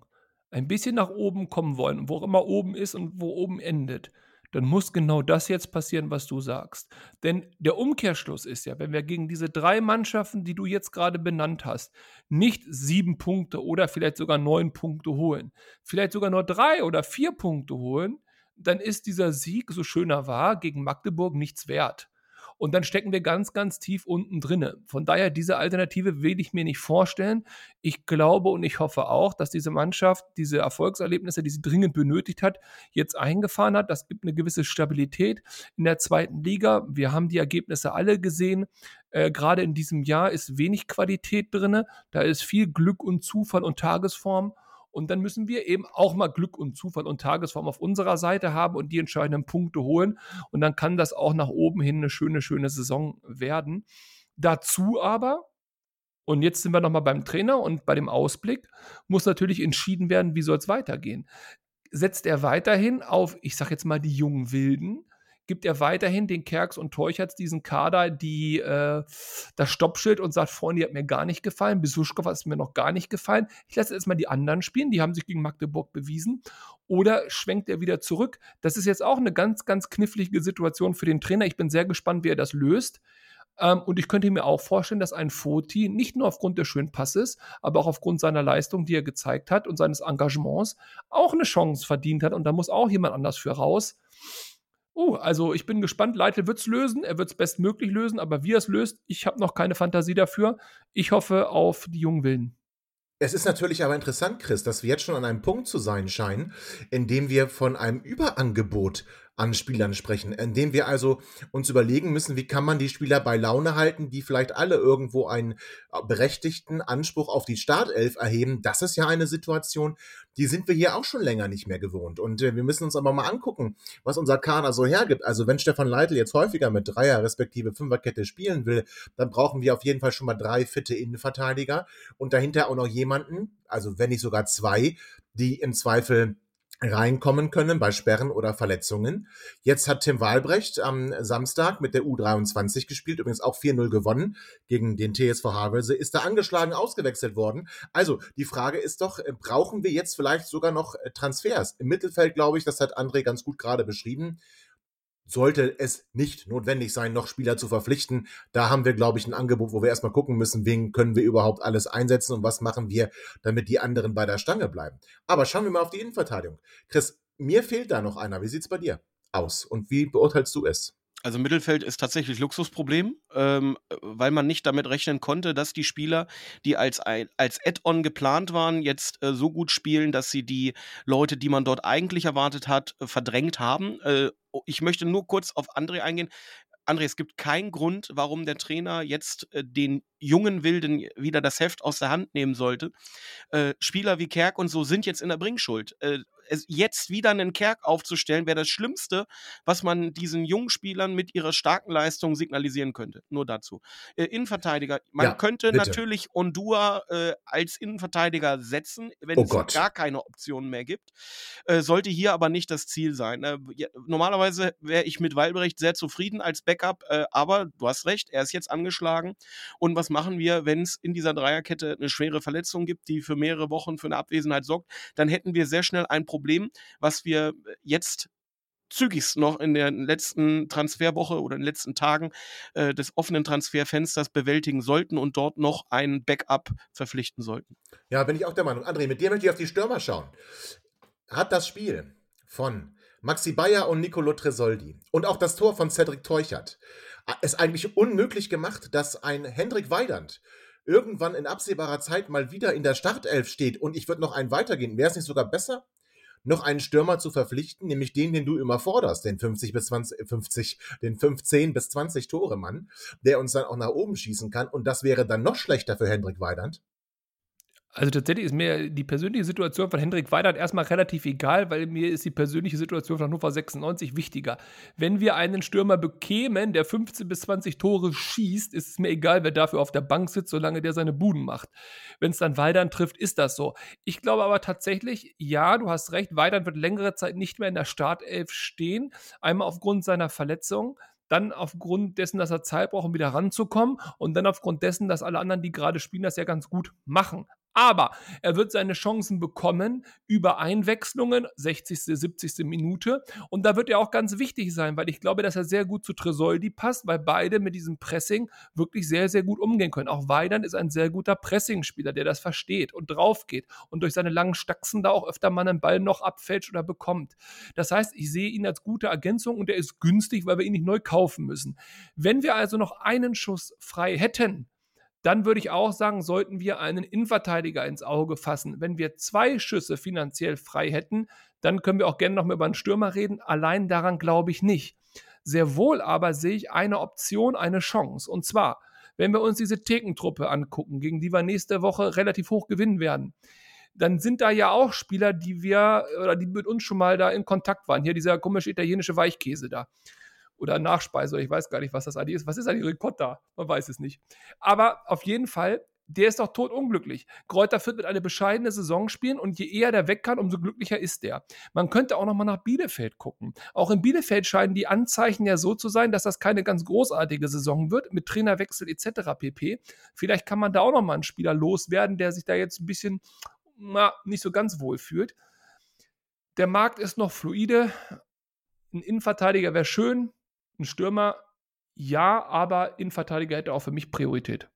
ein bisschen nach oben kommen wollen, wo auch immer oben ist und wo oben endet, dann muss genau das jetzt passieren, was du sagst. Denn der Umkehrschluss ist ja, wenn wir gegen diese drei Mannschaften, die du jetzt gerade benannt hast, nicht sieben Punkte oder vielleicht sogar neun Punkte holen, vielleicht sogar nur drei oder vier Punkte holen, dann ist dieser Sieg, so schöner war, gegen Magdeburg nichts wert und dann stecken wir ganz, ganz tief unten drinne. Von daher, diese Alternative will ich mir nicht vorstellen. Ich glaube und ich hoffe auch, dass diese Mannschaft diese Erfolgserlebnisse, die sie dringend benötigt hat, jetzt eingefahren hat. Das gibt eine gewisse Stabilität in der zweiten Liga. Wir haben die Ergebnisse alle gesehen. Äh, Gerade in diesem Jahr ist wenig Qualität drin. Da ist viel Glück und Zufall und Tagesform. Und dann müssen wir eben auch mal Glück und Zufall und Tagesform auf unserer Seite haben und die entscheidenden Punkte holen. Und dann kann das auch nach oben hin eine schöne, schöne Saison werden. Dazu aber, und jetzt sind wir nochmal beim Trainer und bei dem Ausblick, muss natürlich entschieden werden, wie soll es weitergehen. Setzt er weiterhin auf, ich sage jetzt mal, die jungen Wilden? Gibt er weiterhin den Kerks und Teucherts diesen Kader, die äh, das Stoppschild und sagt, vorne, die hat mir gar nicht gefallen, Besuschkow hat mir noch gar nicht gefallen. Ich lasse jetzt mal die anderen spielen, die haben sich gegen Magdeburg bewiesen. Oder schwenkt er wieder zurück? Das ist jetzt auch eine ganz, ganz knifflige Situation für den Trainer. Ich bin sehr gespannt, wie er das löst. Ähm, und ich könnte mir auch vorstellen, dass ein Foti nicht nur aufgrund des schönen Passes, aber auch aufgrund seiner Leistung, die er gezeigt hat und seines Engagements, auch eine Chance verdient hat. Und da muss auch jemand anders für raus. Oh, also ich bin gespannt. Leitl wird es lösen. Er wird es bestmöglich lösen. Aber wie er es löst, ich habe noch keine Fantasie dafür. Ich hoffe auf die jungen Willen. Es ist natürlich aber interessant, Chris, dass wir jetzt schon an einem Punkt zu sein scheinen, in dem wir von einem Überangebot an Spielern sprechen, indem wir also uns überlegen müssen, wie kann man die Spieler bei Laune halten, die vielleicht alle irgendwo einen äh, berechtigten Anspruch auf die Startelf erheben. Das ist ja eine Situation, die sind wir hier auch schon länger nicht mehr gewohnt. Und äh, wir müssen uns aber mal angucken, was unser Kader so hergibt. Also wenn Stefan Leitl jetzt häufiger mit Dreier respektive Fünferkette spielen will, dann brauchen wir auf jeden Fall schon mal drei fitte Innenverteidiger und dahinter auch noch jemanden, also wenn nicht sogar zwei, die im Zweifel reinkommen können bei Sperren oder Verletzungen. Jetzt hat Tim Wahlbrecht am Samstag mit der U23 gespielt, übrigens auch 4-0 gewonnen gegen den TSV Havelse, ist da angeschlagen ausgewechselt worden. Also die Frage ist doch, äh, brauchen wir jetzt vielleicht sogar noch äh, Transfers? Im Mittelfeld glaube ich, das hat André ganz gut gerade beschrieben, sollte es nicht notwendig sein, noch Spieler zu verpflichten. Da haben wir, glaube ich, ein Angebot, wo wir erstmal gucken müssen, wen können wir überhaupt alles einsetzen und was machen wir, damit die anderen bei der Stange bleiben. Aber schauen wir mal auf die Innenverteidigung. Chris, mir fehlt da noch einer. Wie sieht's bei dir aus und wie beurteilst du es? Also Mittelfeld ist tatsächlich Luxusproblem, ähm, weil man nicht damit rechnen konnte, dass die Spieler, die als, als Add-on geplant waren, jetzt äh, so gut spielen, dass sie die Leute, die man dort eigentlich erwartet hat, äh, verdrängt haben. Äh, ich möchte nur kurz auf André eingehen. André, es gibt keinen Grund, warum der Trainer jetzt äh, den jungen Wilden wieder das Heft aus der Hand nehmen sollte. Äh, Spieler wie Kerk und so sind jetzt in der Bringschuld. Äh, jetzt wieder einen Kerk aufzustellen, wäre das Schlimmste, was man diesen jungen Spielern mit ihrer starken Leistung signalisieren könnte. Nur dazu. Äh, Innenverteidiger. Man ja, könnte bitte. natürlich Ondua äh, als Innenverteidiger setzen, wenn oh es Gott. gar keine Optionen mehr gibt. Äh, sollte hier aber nicht das Ziel sein. Äh, ja, normalerweise wäre ich mit Walbrecht sehr zufrieden als Backup, äh, aber du hast recht, er ist jetzt angeschlagen. Und was machen wir, wenn es in dieser Dreierkette eine schwere Verletzung gibt, die für mehrere Wochen für eine Abwesenheit sorgt? Dann hätten wir sehr schnell ein Problem Problem, was wir jetzt zügigst noch in der letzten Transferwoche oder in den letzten Tagen äh, des offenen Transferfensters bewältigen sollten und dort noch ein Backup verpflichten sollten. Ja, bin ich auch der Meinung. André, mit dir möchte ich auf die Stürmer schauen. Hat das Spiel von Maxi Bayer und Nicolo Tresoldi und auch das Tor von Cedric Teuchert es eigentlich unmöglich gemacht, dass ein Hendrik Weidand irgendwann in absehbarer Zeit mal wieder in der Startelf steht und ich würde noch einen weitergehen. Wäre es nicht sogar besser, noch einen Stürmer zu verpflichten, nämlich den, den du immer forderst, den 50 bis 20, 50, den 15 bis 20 Tore Mann, der uns dann auch nach oben schießen kann. Und das wäre dann noch schlechter für Hendrik Weidand. Also tatsächlich ist mir die persönliche Situation von Hendrik Weidert erstmal relativ egal, weil mir ist die persönliche Situation von Hannover 96 wichtiger. Wenn wir einen Stürmer bekämen, der 15 bis 20 Tore schießt, ist es mir egal, wer dafür auf der Bank sitzt, solange der seine Buden macht. Wenn es dann Weidern trifft, ist das so. Ich glaube aber tatsächlich, ja, du hast recht, Weidern wird längere Zeit nicht mehr in der Startelf stehen. Einmal aufgrund seiner Verletzung dann aufgrund dessen, dass er Zeit braucht, um wieder ranzukommen und dann aufgrund dessen, dass alle anderen, die gerade spielen, das ja ganz gut machen. Aber er wird seine Chancen bekommen über Einwechslungen, 60., 70. Minute. Und da wird er auch ganz wichtig sein, weil ich glaube, dass er sehr gut zu Tresoldi passt, weil beide mit diesem Pressing wirklich sehr, sehr gut umgehen können. Auch Weidern ist ein sehr guter Pressingspieler, der das versteht und drauf geht und durch seine langen Stachsen da auch öfter mal einen Ball noch abfälscht oder bekommt. Das heißt, ich sehe ihn als gute Ergänzung und er ist günstig, weil wir ihn nicht neu kaufen müssen. Wenn wir also noch einen Schuss frei hätten, dann würde ich auch sagen, sollten wir einen Innenverteidiger ins Auge fassen. Wenn wir zwei Schüsse finanziell frei hätten, dann können wir auch gerne noch mal über einen Stürmer reden. Allein daran glaube ich nicht. Sehr wohl aber sehe ich eine Option, eine Chance. Und zwar, wenn wir uns diese Thekentruppe angucken, gegen die wir nächste Woche relativ hoch gewinnen werden, dann sind da ja auch Spieler, die wir oder die mit uns schon mal da in Kontakt waren. Hier dieser komische italienische Weichkäse da oder Nachspeise, ich weiß gar nicht, was das eigentlich ist. Was ist eigentlich Ricotta? Man weiß es nicht. Aber auf jeden Fall, der ist doch totunglücklich. Kräuter Fürth wird eine bescheidene Saison spielen und je eher der weg kann, umso glücklicher ist der. Man könnte auch nochmal nach Bielefeld gucken. Auch in Bielefeld scheinen die Anzeichen ja so zu sein, dass das keine ganz großartige Saison wird, mit Trainerwechsel etc. pp. Vielleicht kann man da auch nochmal einen Spieler loswerden, der sich da jetzt ein bisschen na, nicht so ganz wohl fühlt. Der Markt ist noch fluide. Ein Innenverteidiger wäre schön. Ein Stürmer, ja, aber Innenverteidiger hätte auch für mich Priorität.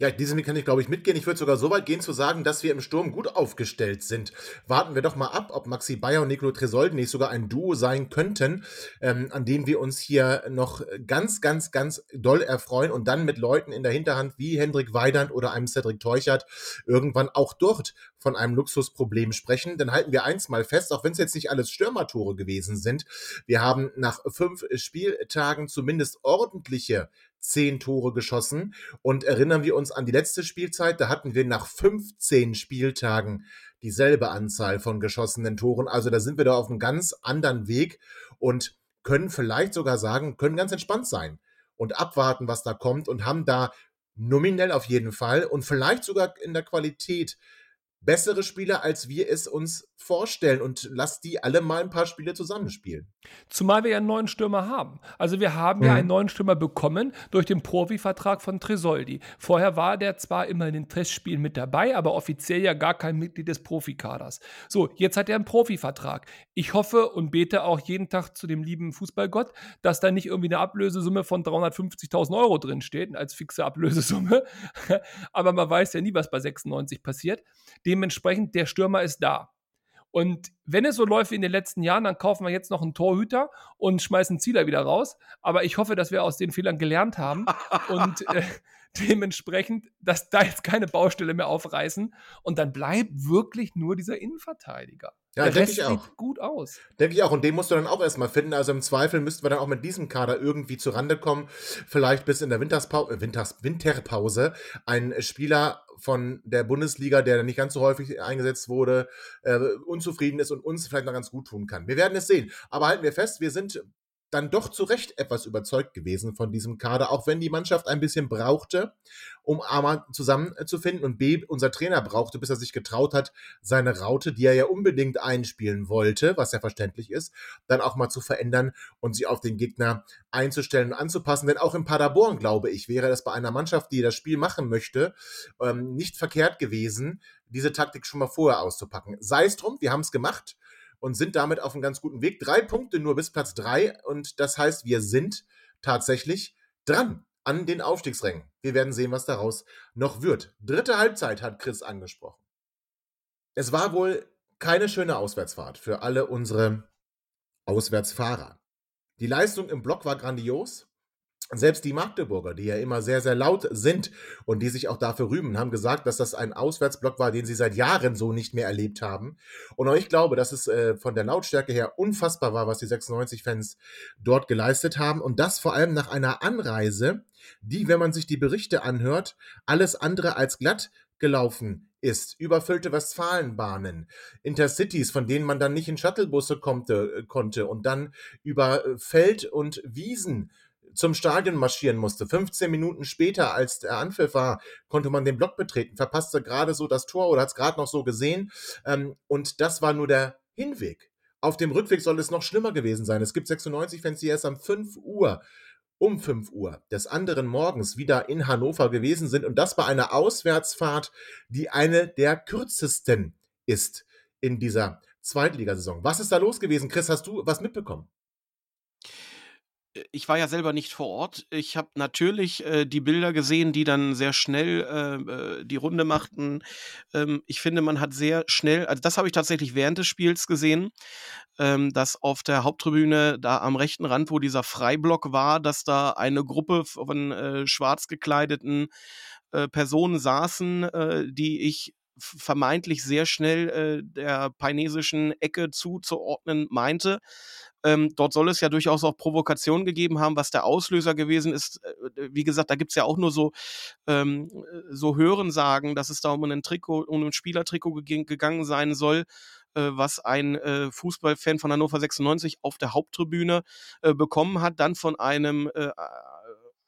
Ja, diesen Weg kann ich, glaube ich, mitgehen. Ich würde sogar so weit gehen zu sagen, dass wir im Sturm gut aufgestellt sind. Warten wir doch mal ab, ob Maxi Bayer und Nicolo Tresoldi nicht sogar ein Duo sein könnten, ähm, an dem wir uns hier noch ganz, ganz, ganz doll erfreuen und dann mit Leuten in der Hinterhand wie Hendrik Weidand oder einem Cedric Teuchert irgendwann auch dort von einem Luxusproblem sprechen. Dann halten wir eins mal fest, auch wenn es jetzt nicht alles Stürmertore gewesen sind. Wir haben nach fünf Spieltagen zumindest ordentliche zehn Tore geschossen. Und erinnern wir uns an die letzte Spielzeit, da hatten wir nach 15 Spieltagen dieselbe Anzahl von geschossenen Toren. Also da sind wir da auf einem ganz anderen Weg und können vielleicht sogar sagen, können ganz entspannt sein und abwarten, was da kommt und haben da nominell auf jeden Fall und vielleicht sogar in der Qualität bessere Spieler, als wir es uns vorstellen und lass die alle mal ein paar Spiele zusammenspielen. Zumal wir ja einen neuen Stürmer haben. Also wir haben mhm. ja einen neuen Stürmer bekommen durch den Profivertrag von Tresoldi. Vorher war der zwar immer in den Testspielen mit dabei, aber offiziell ja gar kein Mitglied des Profikaders. So, jetzt hat er einen Profivertrag. Ich hoffe und bete auch jeden Tag zu dem lieben Fußballgott, dass da nicht irgendwie eine Ablösesumme von 350.000 Euro drin steht, als fixe Ablösesumme. [LAUGHS] aber man weiß ja nie, was bei 96 passiert. Dementsprechend, der Stürmer ist da. Und wenn es so läuft wie in den letzten Jahren, dann kaufen wir jetzt noch einen Torhüter und schmeißen Zieler wieder raus. Aber ich hoffe, dass wir aus den Fehlern gelernt haben [LAUGHS] und äh, dementsprechend, dass da jetzt keine Baustelle mehr aufreißen. Und dann bleibt wirklich nur dieser Innenverteidiger. Ja, denke ich auch. Sieht gut aus. Denke ich auch. Und den musst du dann auch erstmal finden. Also im Zweifel müssten wir dann auch mit diesem Kader irgendwie zurande kommen. Vielleicht bis in der Winterspau äh, Winters Winterpause ein Spieler von der Bundesliga, der nicht ganz so häufig eingesetzt wurde, äh, unzufrieden ist und uns vielleicht noch ganz gut tun kann. Wir werden es sehen. Aber halten wir fest, wir sind dann doch zu Recht etwas überzeugt gewesen von diesem Kader, auch wenn die Mannschaft ein bisschen brauchte, um A zusammenzufinden und B, unser Trainer brauchte, bis er sich getraut hat, seine Raute, die er ja unbedingt einspielen wollte, was ja verständlich ist, dann auch mal zu verändern und sie auf den Gegner einzustellen und anzupassen. Denn auch in Paderborn, glaube ich, wäre das bei einer Mannschaft, die das Spiel machen möchte, ähm, nicht verkehrt gewesen, diese Taktik schon mal vorher auszupacken. Sei es drum, wir haben es gemacht und sind damit auf einem ganz guten Weg. Drei Punkte nur bis Platz drei und das heißt, wir sind tatsächlich dran an den Aufstiegsrängen. Wir werden sehen, was daraus noch wird. Dritte Halbzeit hat Chris angesprochen. Es war wohl keine schöne Auswärtsfahrt für alle unsere Auswärtsfahrer. Die Leistung im Block war grandios. Selbst die Magdeburger, die ja immer sehr, sehr laut sind und die sich auch dafür rühmen, haben gesagt, dass das ein Auswärtsblock war, den sie seit Jahren so nicht mehr erlebt haben. Und auch ich glaube, dass es äh, von der Lautstärke her unfassbar war, was die 96-Fans dort geleistet haben. Und das vor allem nach einer Anreise, die, wenn man sich die Berichte anhört, alles andere als glatt gelaufen ist, überfüllte Westfalenbahnen, Intercities, von denen man dann nicht in Shuttlebusse konnte, äh, konnte und dann über äh, Feld und Wiesen zum Stadion marschieren musste. 15 Minuten später, als der Anpfiff war, konnte man den Block betreten, verpasste gerade so das Tor oder hat es gerade noch so gesehen. Ähm, und das war nur der Hinweg. Auf dem Rückweg soll es noch schlimmer gewesen sein. Es gibt 96 Fans, die erst um 5 Uhr um 5 Uhr des anderen Morgens wieder in Hannover gewesen sind und das bei einer Auswärtsfahrt, die eine der kürzesten ist in dieser Zweitligasaison. Was ist da los gewesen? Chris, hast du was mitbekommen? Ich war ja selber nicht vor Ort. Ich habe natürlich äh, die Bilder gesehen, die dann sehr schnell äh, äh, die Runde machten. Ähm, ich finde, man hat sehr schnell, also das habe ich tatsächlich während des Spiels gesehen, ähm, dass auf der Haupttribüne da am rechten Rand, wo dieser Freiblock war, dass da eine Gruppe von äh, schwarz gekleideten äh, Personen saßen, äh, die ich vermeintlich sehr schnell äh, der painesischen Ecke zuzuordnen meinte. Ähm, dort soll es ja durchaus auch Provokationen gegeben haben, was der Auslöser gewesen ist. Äh, wie gesagt, da gibt es ja auch nur so, ähm, so Hörensagen, dass es da um ein Trikot, um ein Spielertrikot gegangen sein soll äh, was ein äh, Fußballfan von Hannover 96 auf der Haupttribüne äh, bekommen hat, dann von einem äh,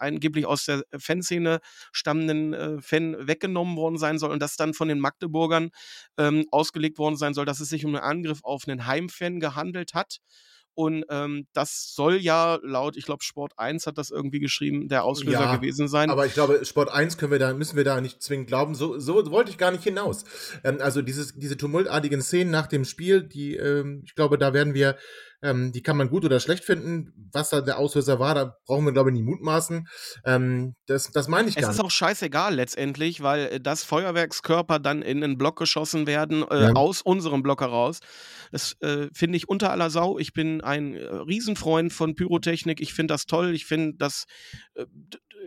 angeblich aus der Fanszene stammenden äh, Fan weggenommen worden sein soll und das dann von den Magdeburgern ähm, ausgelegt worden sein soll, dass es sich um einen Angriff auf einen Heimfan gehandelt hat. Und ähm, das soll ja laut, ich glaube, Sport 1 hat das irgendwie geschrieben, der Auslöser ja, gewesen sein. Aber ich glaube, Sport 1 können wir da, müssen wir da nicht zwingend glauben. So, so wollte ich gar nicht hinaus. Ähm, also dieses, diese tumultartigen Szenen nach dem Spiel, die, ähm, ich glaube, da werden wir ähm, die kann man gut oder schlecht finden. Was da der Auslöser war, da brauchen wir, glaube ich, nie mutmaßen. Ähm, das, das meine ich gar nicht. Es ist auch scheißegal letztendlich, weil äh, das Feuerwerkskörper dann in einen Block geschossen werden, äh, ja. aus unserem Block heraus. Das äh, finde ich unter aller Sau. Ich bin ein äh, Riesenfreund von Pyrotechnik. Ich finde das toll. Ich finde das äh,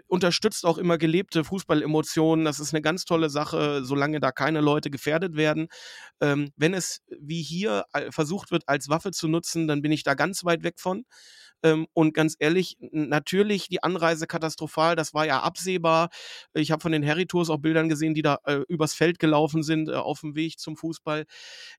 unterstützt auch immer gelebte Fußballemotionen. Das ist eine ganz tolle Sache, solange da keine Leute gefährdet werden. Ähm, wenn es wie hier äh, versucht wird, als Waffe zu nutzen, dann bin ich da ganz weit weg von. Ähm, und ganz ehrlich, natürlich die Anreise katastrophal, das war ja absehbar. Ich habe von den Harry Tours auch Bildern gesehen, die da äh, übers Feld gelaufen sind, äh, auf dem Weg zum Fußball.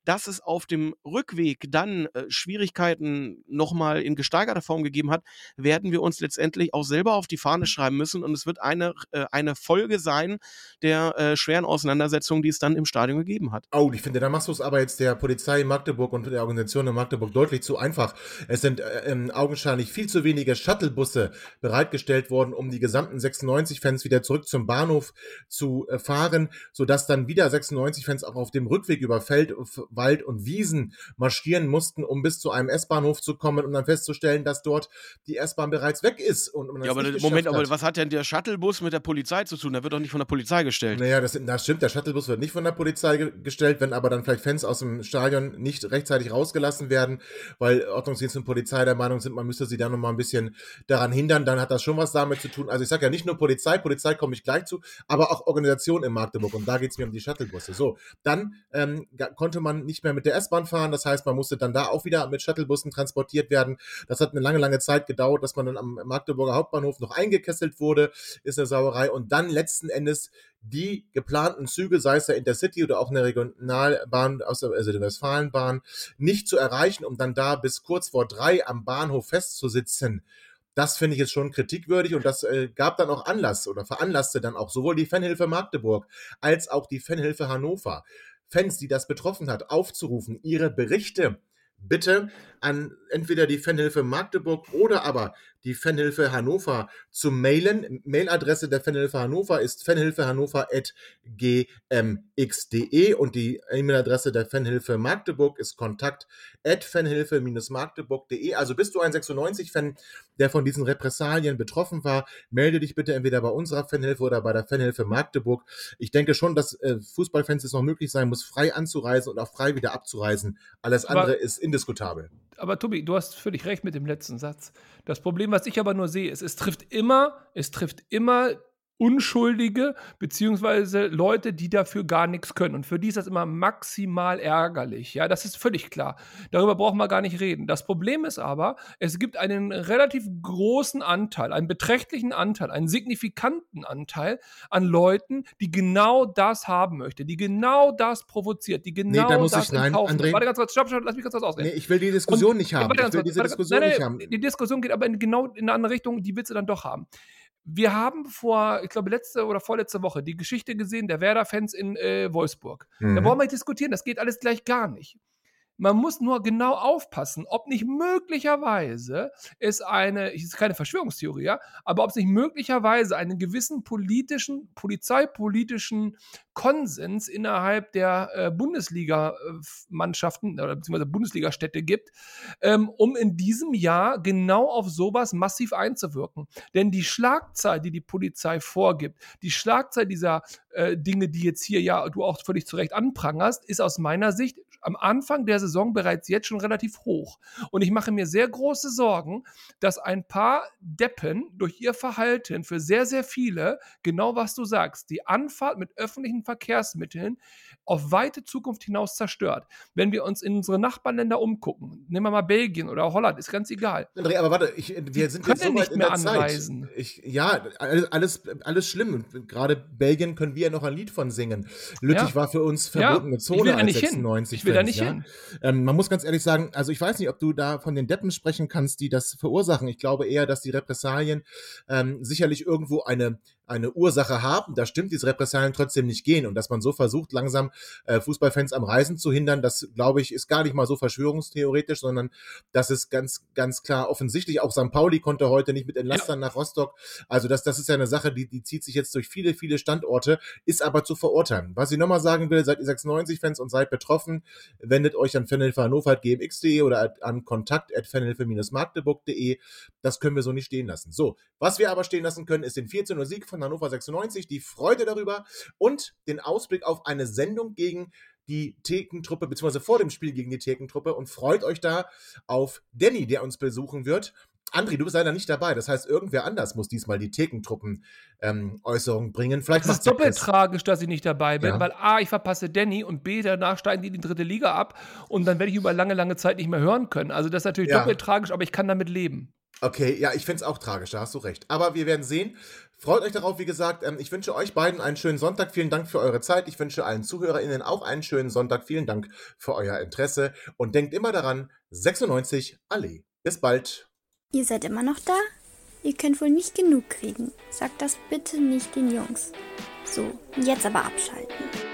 Dass es auf dem Rückweg dann äh, Schwierigkeiten nochmal in gesteigerter Form gegeben hat, werden wir uns letztendlich auch selber auf die Fahne schreiben müssen. Und es wird eine, äh, eine Folge sein der äh, schweren Auseinandersetzung, die es dann im Stadion gegeben hat. Oh, ich finde, da machst du es aber jetzt der Polizei in Magdeburg und der Organisation in Magdeburg deutlich zu einfach. Es sind äh, ähm, augenscheinlich wahrscheinlich viel zu wenige Shuttlebusse bereitgestellt worden, um die gesamten 96-Fans wieder zurück zum Bahnhof zu äh, fahren, sodass dann wieder 96-Fans auch auf dem Rückweg über Feld, Wald und Wiesen marschieren mussten, um bis zu einem S-Bahnhof zu kommen und dann festzustellen, dass dort die S-Bahn bereits weg ist. Und ja, aber Moment, hat. aber was hat denn der Shuttlebus mit der Polizei zu tun? Der wird doch nicht von der Polizei gestellt. Naja, das, das stimmt, der Shuttlebus wird nicht von der Polizei ge gestellt, wenn aber dann vielleicht Fans aus dem Stadion nicht rechtzeitig rausgelassen werden, weil Ordnungsdienst und Polizei der Meinung sind, man müsste müsste sie dann nochmal ein bisschen daran hindern, dann hat das schon was damit zu tun. Also ich sage ja nicht nur Polizei, Polizei komme ich gleich zu, aber auch Organisation in Magdeburg und da geht es mir um die Shuttlebusse. So, dann ähm, konnte man nicht mehr mit der S-Bahn fahren, das heißt, man musste dann da auch wieder mit Shuttlebussen transportiert werden. Das hat eine lange, lange Zeit gedauert, dass man dann am Magdeburger Hauptbahnhof noch eingekesselt wurde, ist eine Sauerei und dann letzten Endes die geplanten Züge, sei es der Intercity oder auch eine Regionalbahn also der Westfalenbahn, nicht zu erreichen, um dann da bis kurz vor drei am Bahnhof festzusitzen. Das finde ich jetzt schon kritikwürdig und das äh, gab dann auch Anlass oder veranlasste dann auch sowohl die Fanhilfe Magdeburg als auch die Fanhilfe Hannover, Fans, die das betroffen hat, aufzurufen, ihre Berichte bitte an entweder die Fanhilfe Magdeburg oder aber die Fanhilfe Hannover zu mailen. Mailadresse der Fanhilfe Hannover ist fanhilfehannover.gmx.de und die E-Mail-Adresse der Fanhilfe Magdeburg ist kontakt fanhilfe-magdeburg.de. Also bist du ein 96-Fan, der von diesen Repressalien betroffen war, melde dich bitte entweder bei unserer Fanhilfe oder bei der Fanhilfe Magdeburg. Ich denke schon, dass äh, Fußballfans es noch möglich sein muss, frei anzureisen und auch frei wieder abzureisen. Alles andere aber, ist indiskutabel. Aber Tobi, du hast völlig recht mit dem letzten Satz. Das Problem, was ich aber nur sehe, ist, es trifft immer, es trifft immer Unschuldige beziehungsweise Leute, die dafür gar nichts können. Und für die ist das immer maximal ärgerlich. Ja, das ist völlig klar. Darüber brauchen wir gar nicht reden. Das Problem ist aber, es gibt einen relativ großen Anteil, einen beträchtlichen Anteil, einen signifikanten Anteil an Leuten, die genau das haben möchte, die genau das provoziert, die genau da muss das ich- nein, in Kauf nimmt. André- Warte ganz kurz, stopp, stopp, lass mich ganz kurz ausreden. Nee, ich will die Diskussion Und- nicht haben. Ich will kurz, diese warte- Diskussion nein, nicht nein, haben. Die Diskussion geht aber in genau in eine andere Richtung, die willst du dann doch haben. Wir haben vor, ich glaube, letzte oder vorletzte Woche die Geschichte gesehen der Werder-Fans in äh, Wolfsburg. Da Mhm. brauchen wir nicht diskutieren, das geht alles gleich gar nicht. Man muss nur genau aufpassen, ob nicht möglicherweise es eine, es ist keine Verschwörungstheorie, ja, aber ob es nicht möglicherweise einen gewissen politischen, polizeipolitischen Konsens innerhalb der äh, Bundesliga-Mannschaften oder beziehungsweise Bundesliga-Städte gibt, ähm, um in diesem Jahr genau auf sowas massiv einzuwirken. Denn die Schlagzahl, die die Polizei vorgibt, die Schlagzahl dieser äh, Dinge, die jetzt hier ja du auch völlig zu Recht anprangerst, ist aus meiner Sicht am Anfang der Saison bereits jetzt schon relativ hoch. Und ich mache mir sehr große Sorgen, dass ein paar Deppen durch ihr Verhalten für sehr, sehr viele, genau was du sagst, die Anfahrt mit öffentlichen Verkehrsmitteln auf weite Zukunft hinaus zerstört. Wenn wir uns in unsere Nachbarländer umgucken, nehmen wir mal Belgien oder Holland, ist ganz egal. André, aber warte, ich, wir sind können jetzt so nicht weit in mehr der anreisen. Zeit. Ich, ja, alles, alles, alles schlimm. Gerade Belgien können wir ja noch ein Lied von singen. Lüttich Ja. war für uns Ja, verbotene ich Zone will da nicht hin. 96 Ich will da Fans, nicht ja? hin. Ähm, man muss ganz ehrlich sagen, also ich weiß nicht, ob du da von den Deppen sprechen kannst, die das verursachen. Ich glaube eher, dass die Repressalien ähm, sicherlich irgendwo eine eine Ursache haben, da stimmt, diese Repressalien trotzdem nicht gehen und dass man so versucht, langsam äh, Fußballfans am Reisen zu hindern, das glaube ich, ist gar nicht mal so verschwörungstheoretisch, sondern das ist ganz, ganz klar offensichtlich. Auch St. Pauli konnte heute nicht mit Enlastern nach Rostock. Also das, das ist ja eine Sache, die, die zieht sich jetzt durch viele, viele Standorte, ist aber zu verurteilen. Was ich nochmal sagen will, seid ihr 96-Fans und seid betroffen, wendet euch an Fanhilfe Hannover gmx.de oder an kontakt at magdeburgde Das können wir so nicht stehen lassen. So, was wir aber stehen lassen können, ist den 14 Sieg von Hannover 96, die Freude darüber und den Ausblick auf eine Sendung gegen die Thekentruppe, beziehungsweise vor dem Spiel gegen die Thekentruppe und freut euch da auf Danny, der uns besuchen wird. André, du bist leider nicht dabei. Das heißt, irgendwer anders muss diesmal die Thekentruppen-Äußerung bringen. Vielleicht Es ist doppelt Chris. tragisch, dass ich nicht dabei bin, Ja. weil A, ich verpasse Danny und B, danach steigen die in die dritte Liga ab und dann werde ich über lange, lange Zeit nicht mehr hören können. Also das ist natürlich Ja. doppelt tragisch, aber ich kann damit leben. Okay, ja, ich finde es auch tragisch, da hast du recht. Aber wir werden sehen. Freut euch darauf, wie gesagt. Ähm, ich wünsche euch beiden einen schönen Sonntag. Vielen Dank für eure Zeit. Ich wünsche allen ZuhörerInnen auch einen schönen Sonntag. Vielen Dank für euer Interesse. Und denkt immer daran, 96 Allee. Bis bald. Ihr seid immer noch da? Ihr könnt wohl nicht genug kriegen. Sagt das bitte nicht den Jungs. So, jetzt aber abschalten.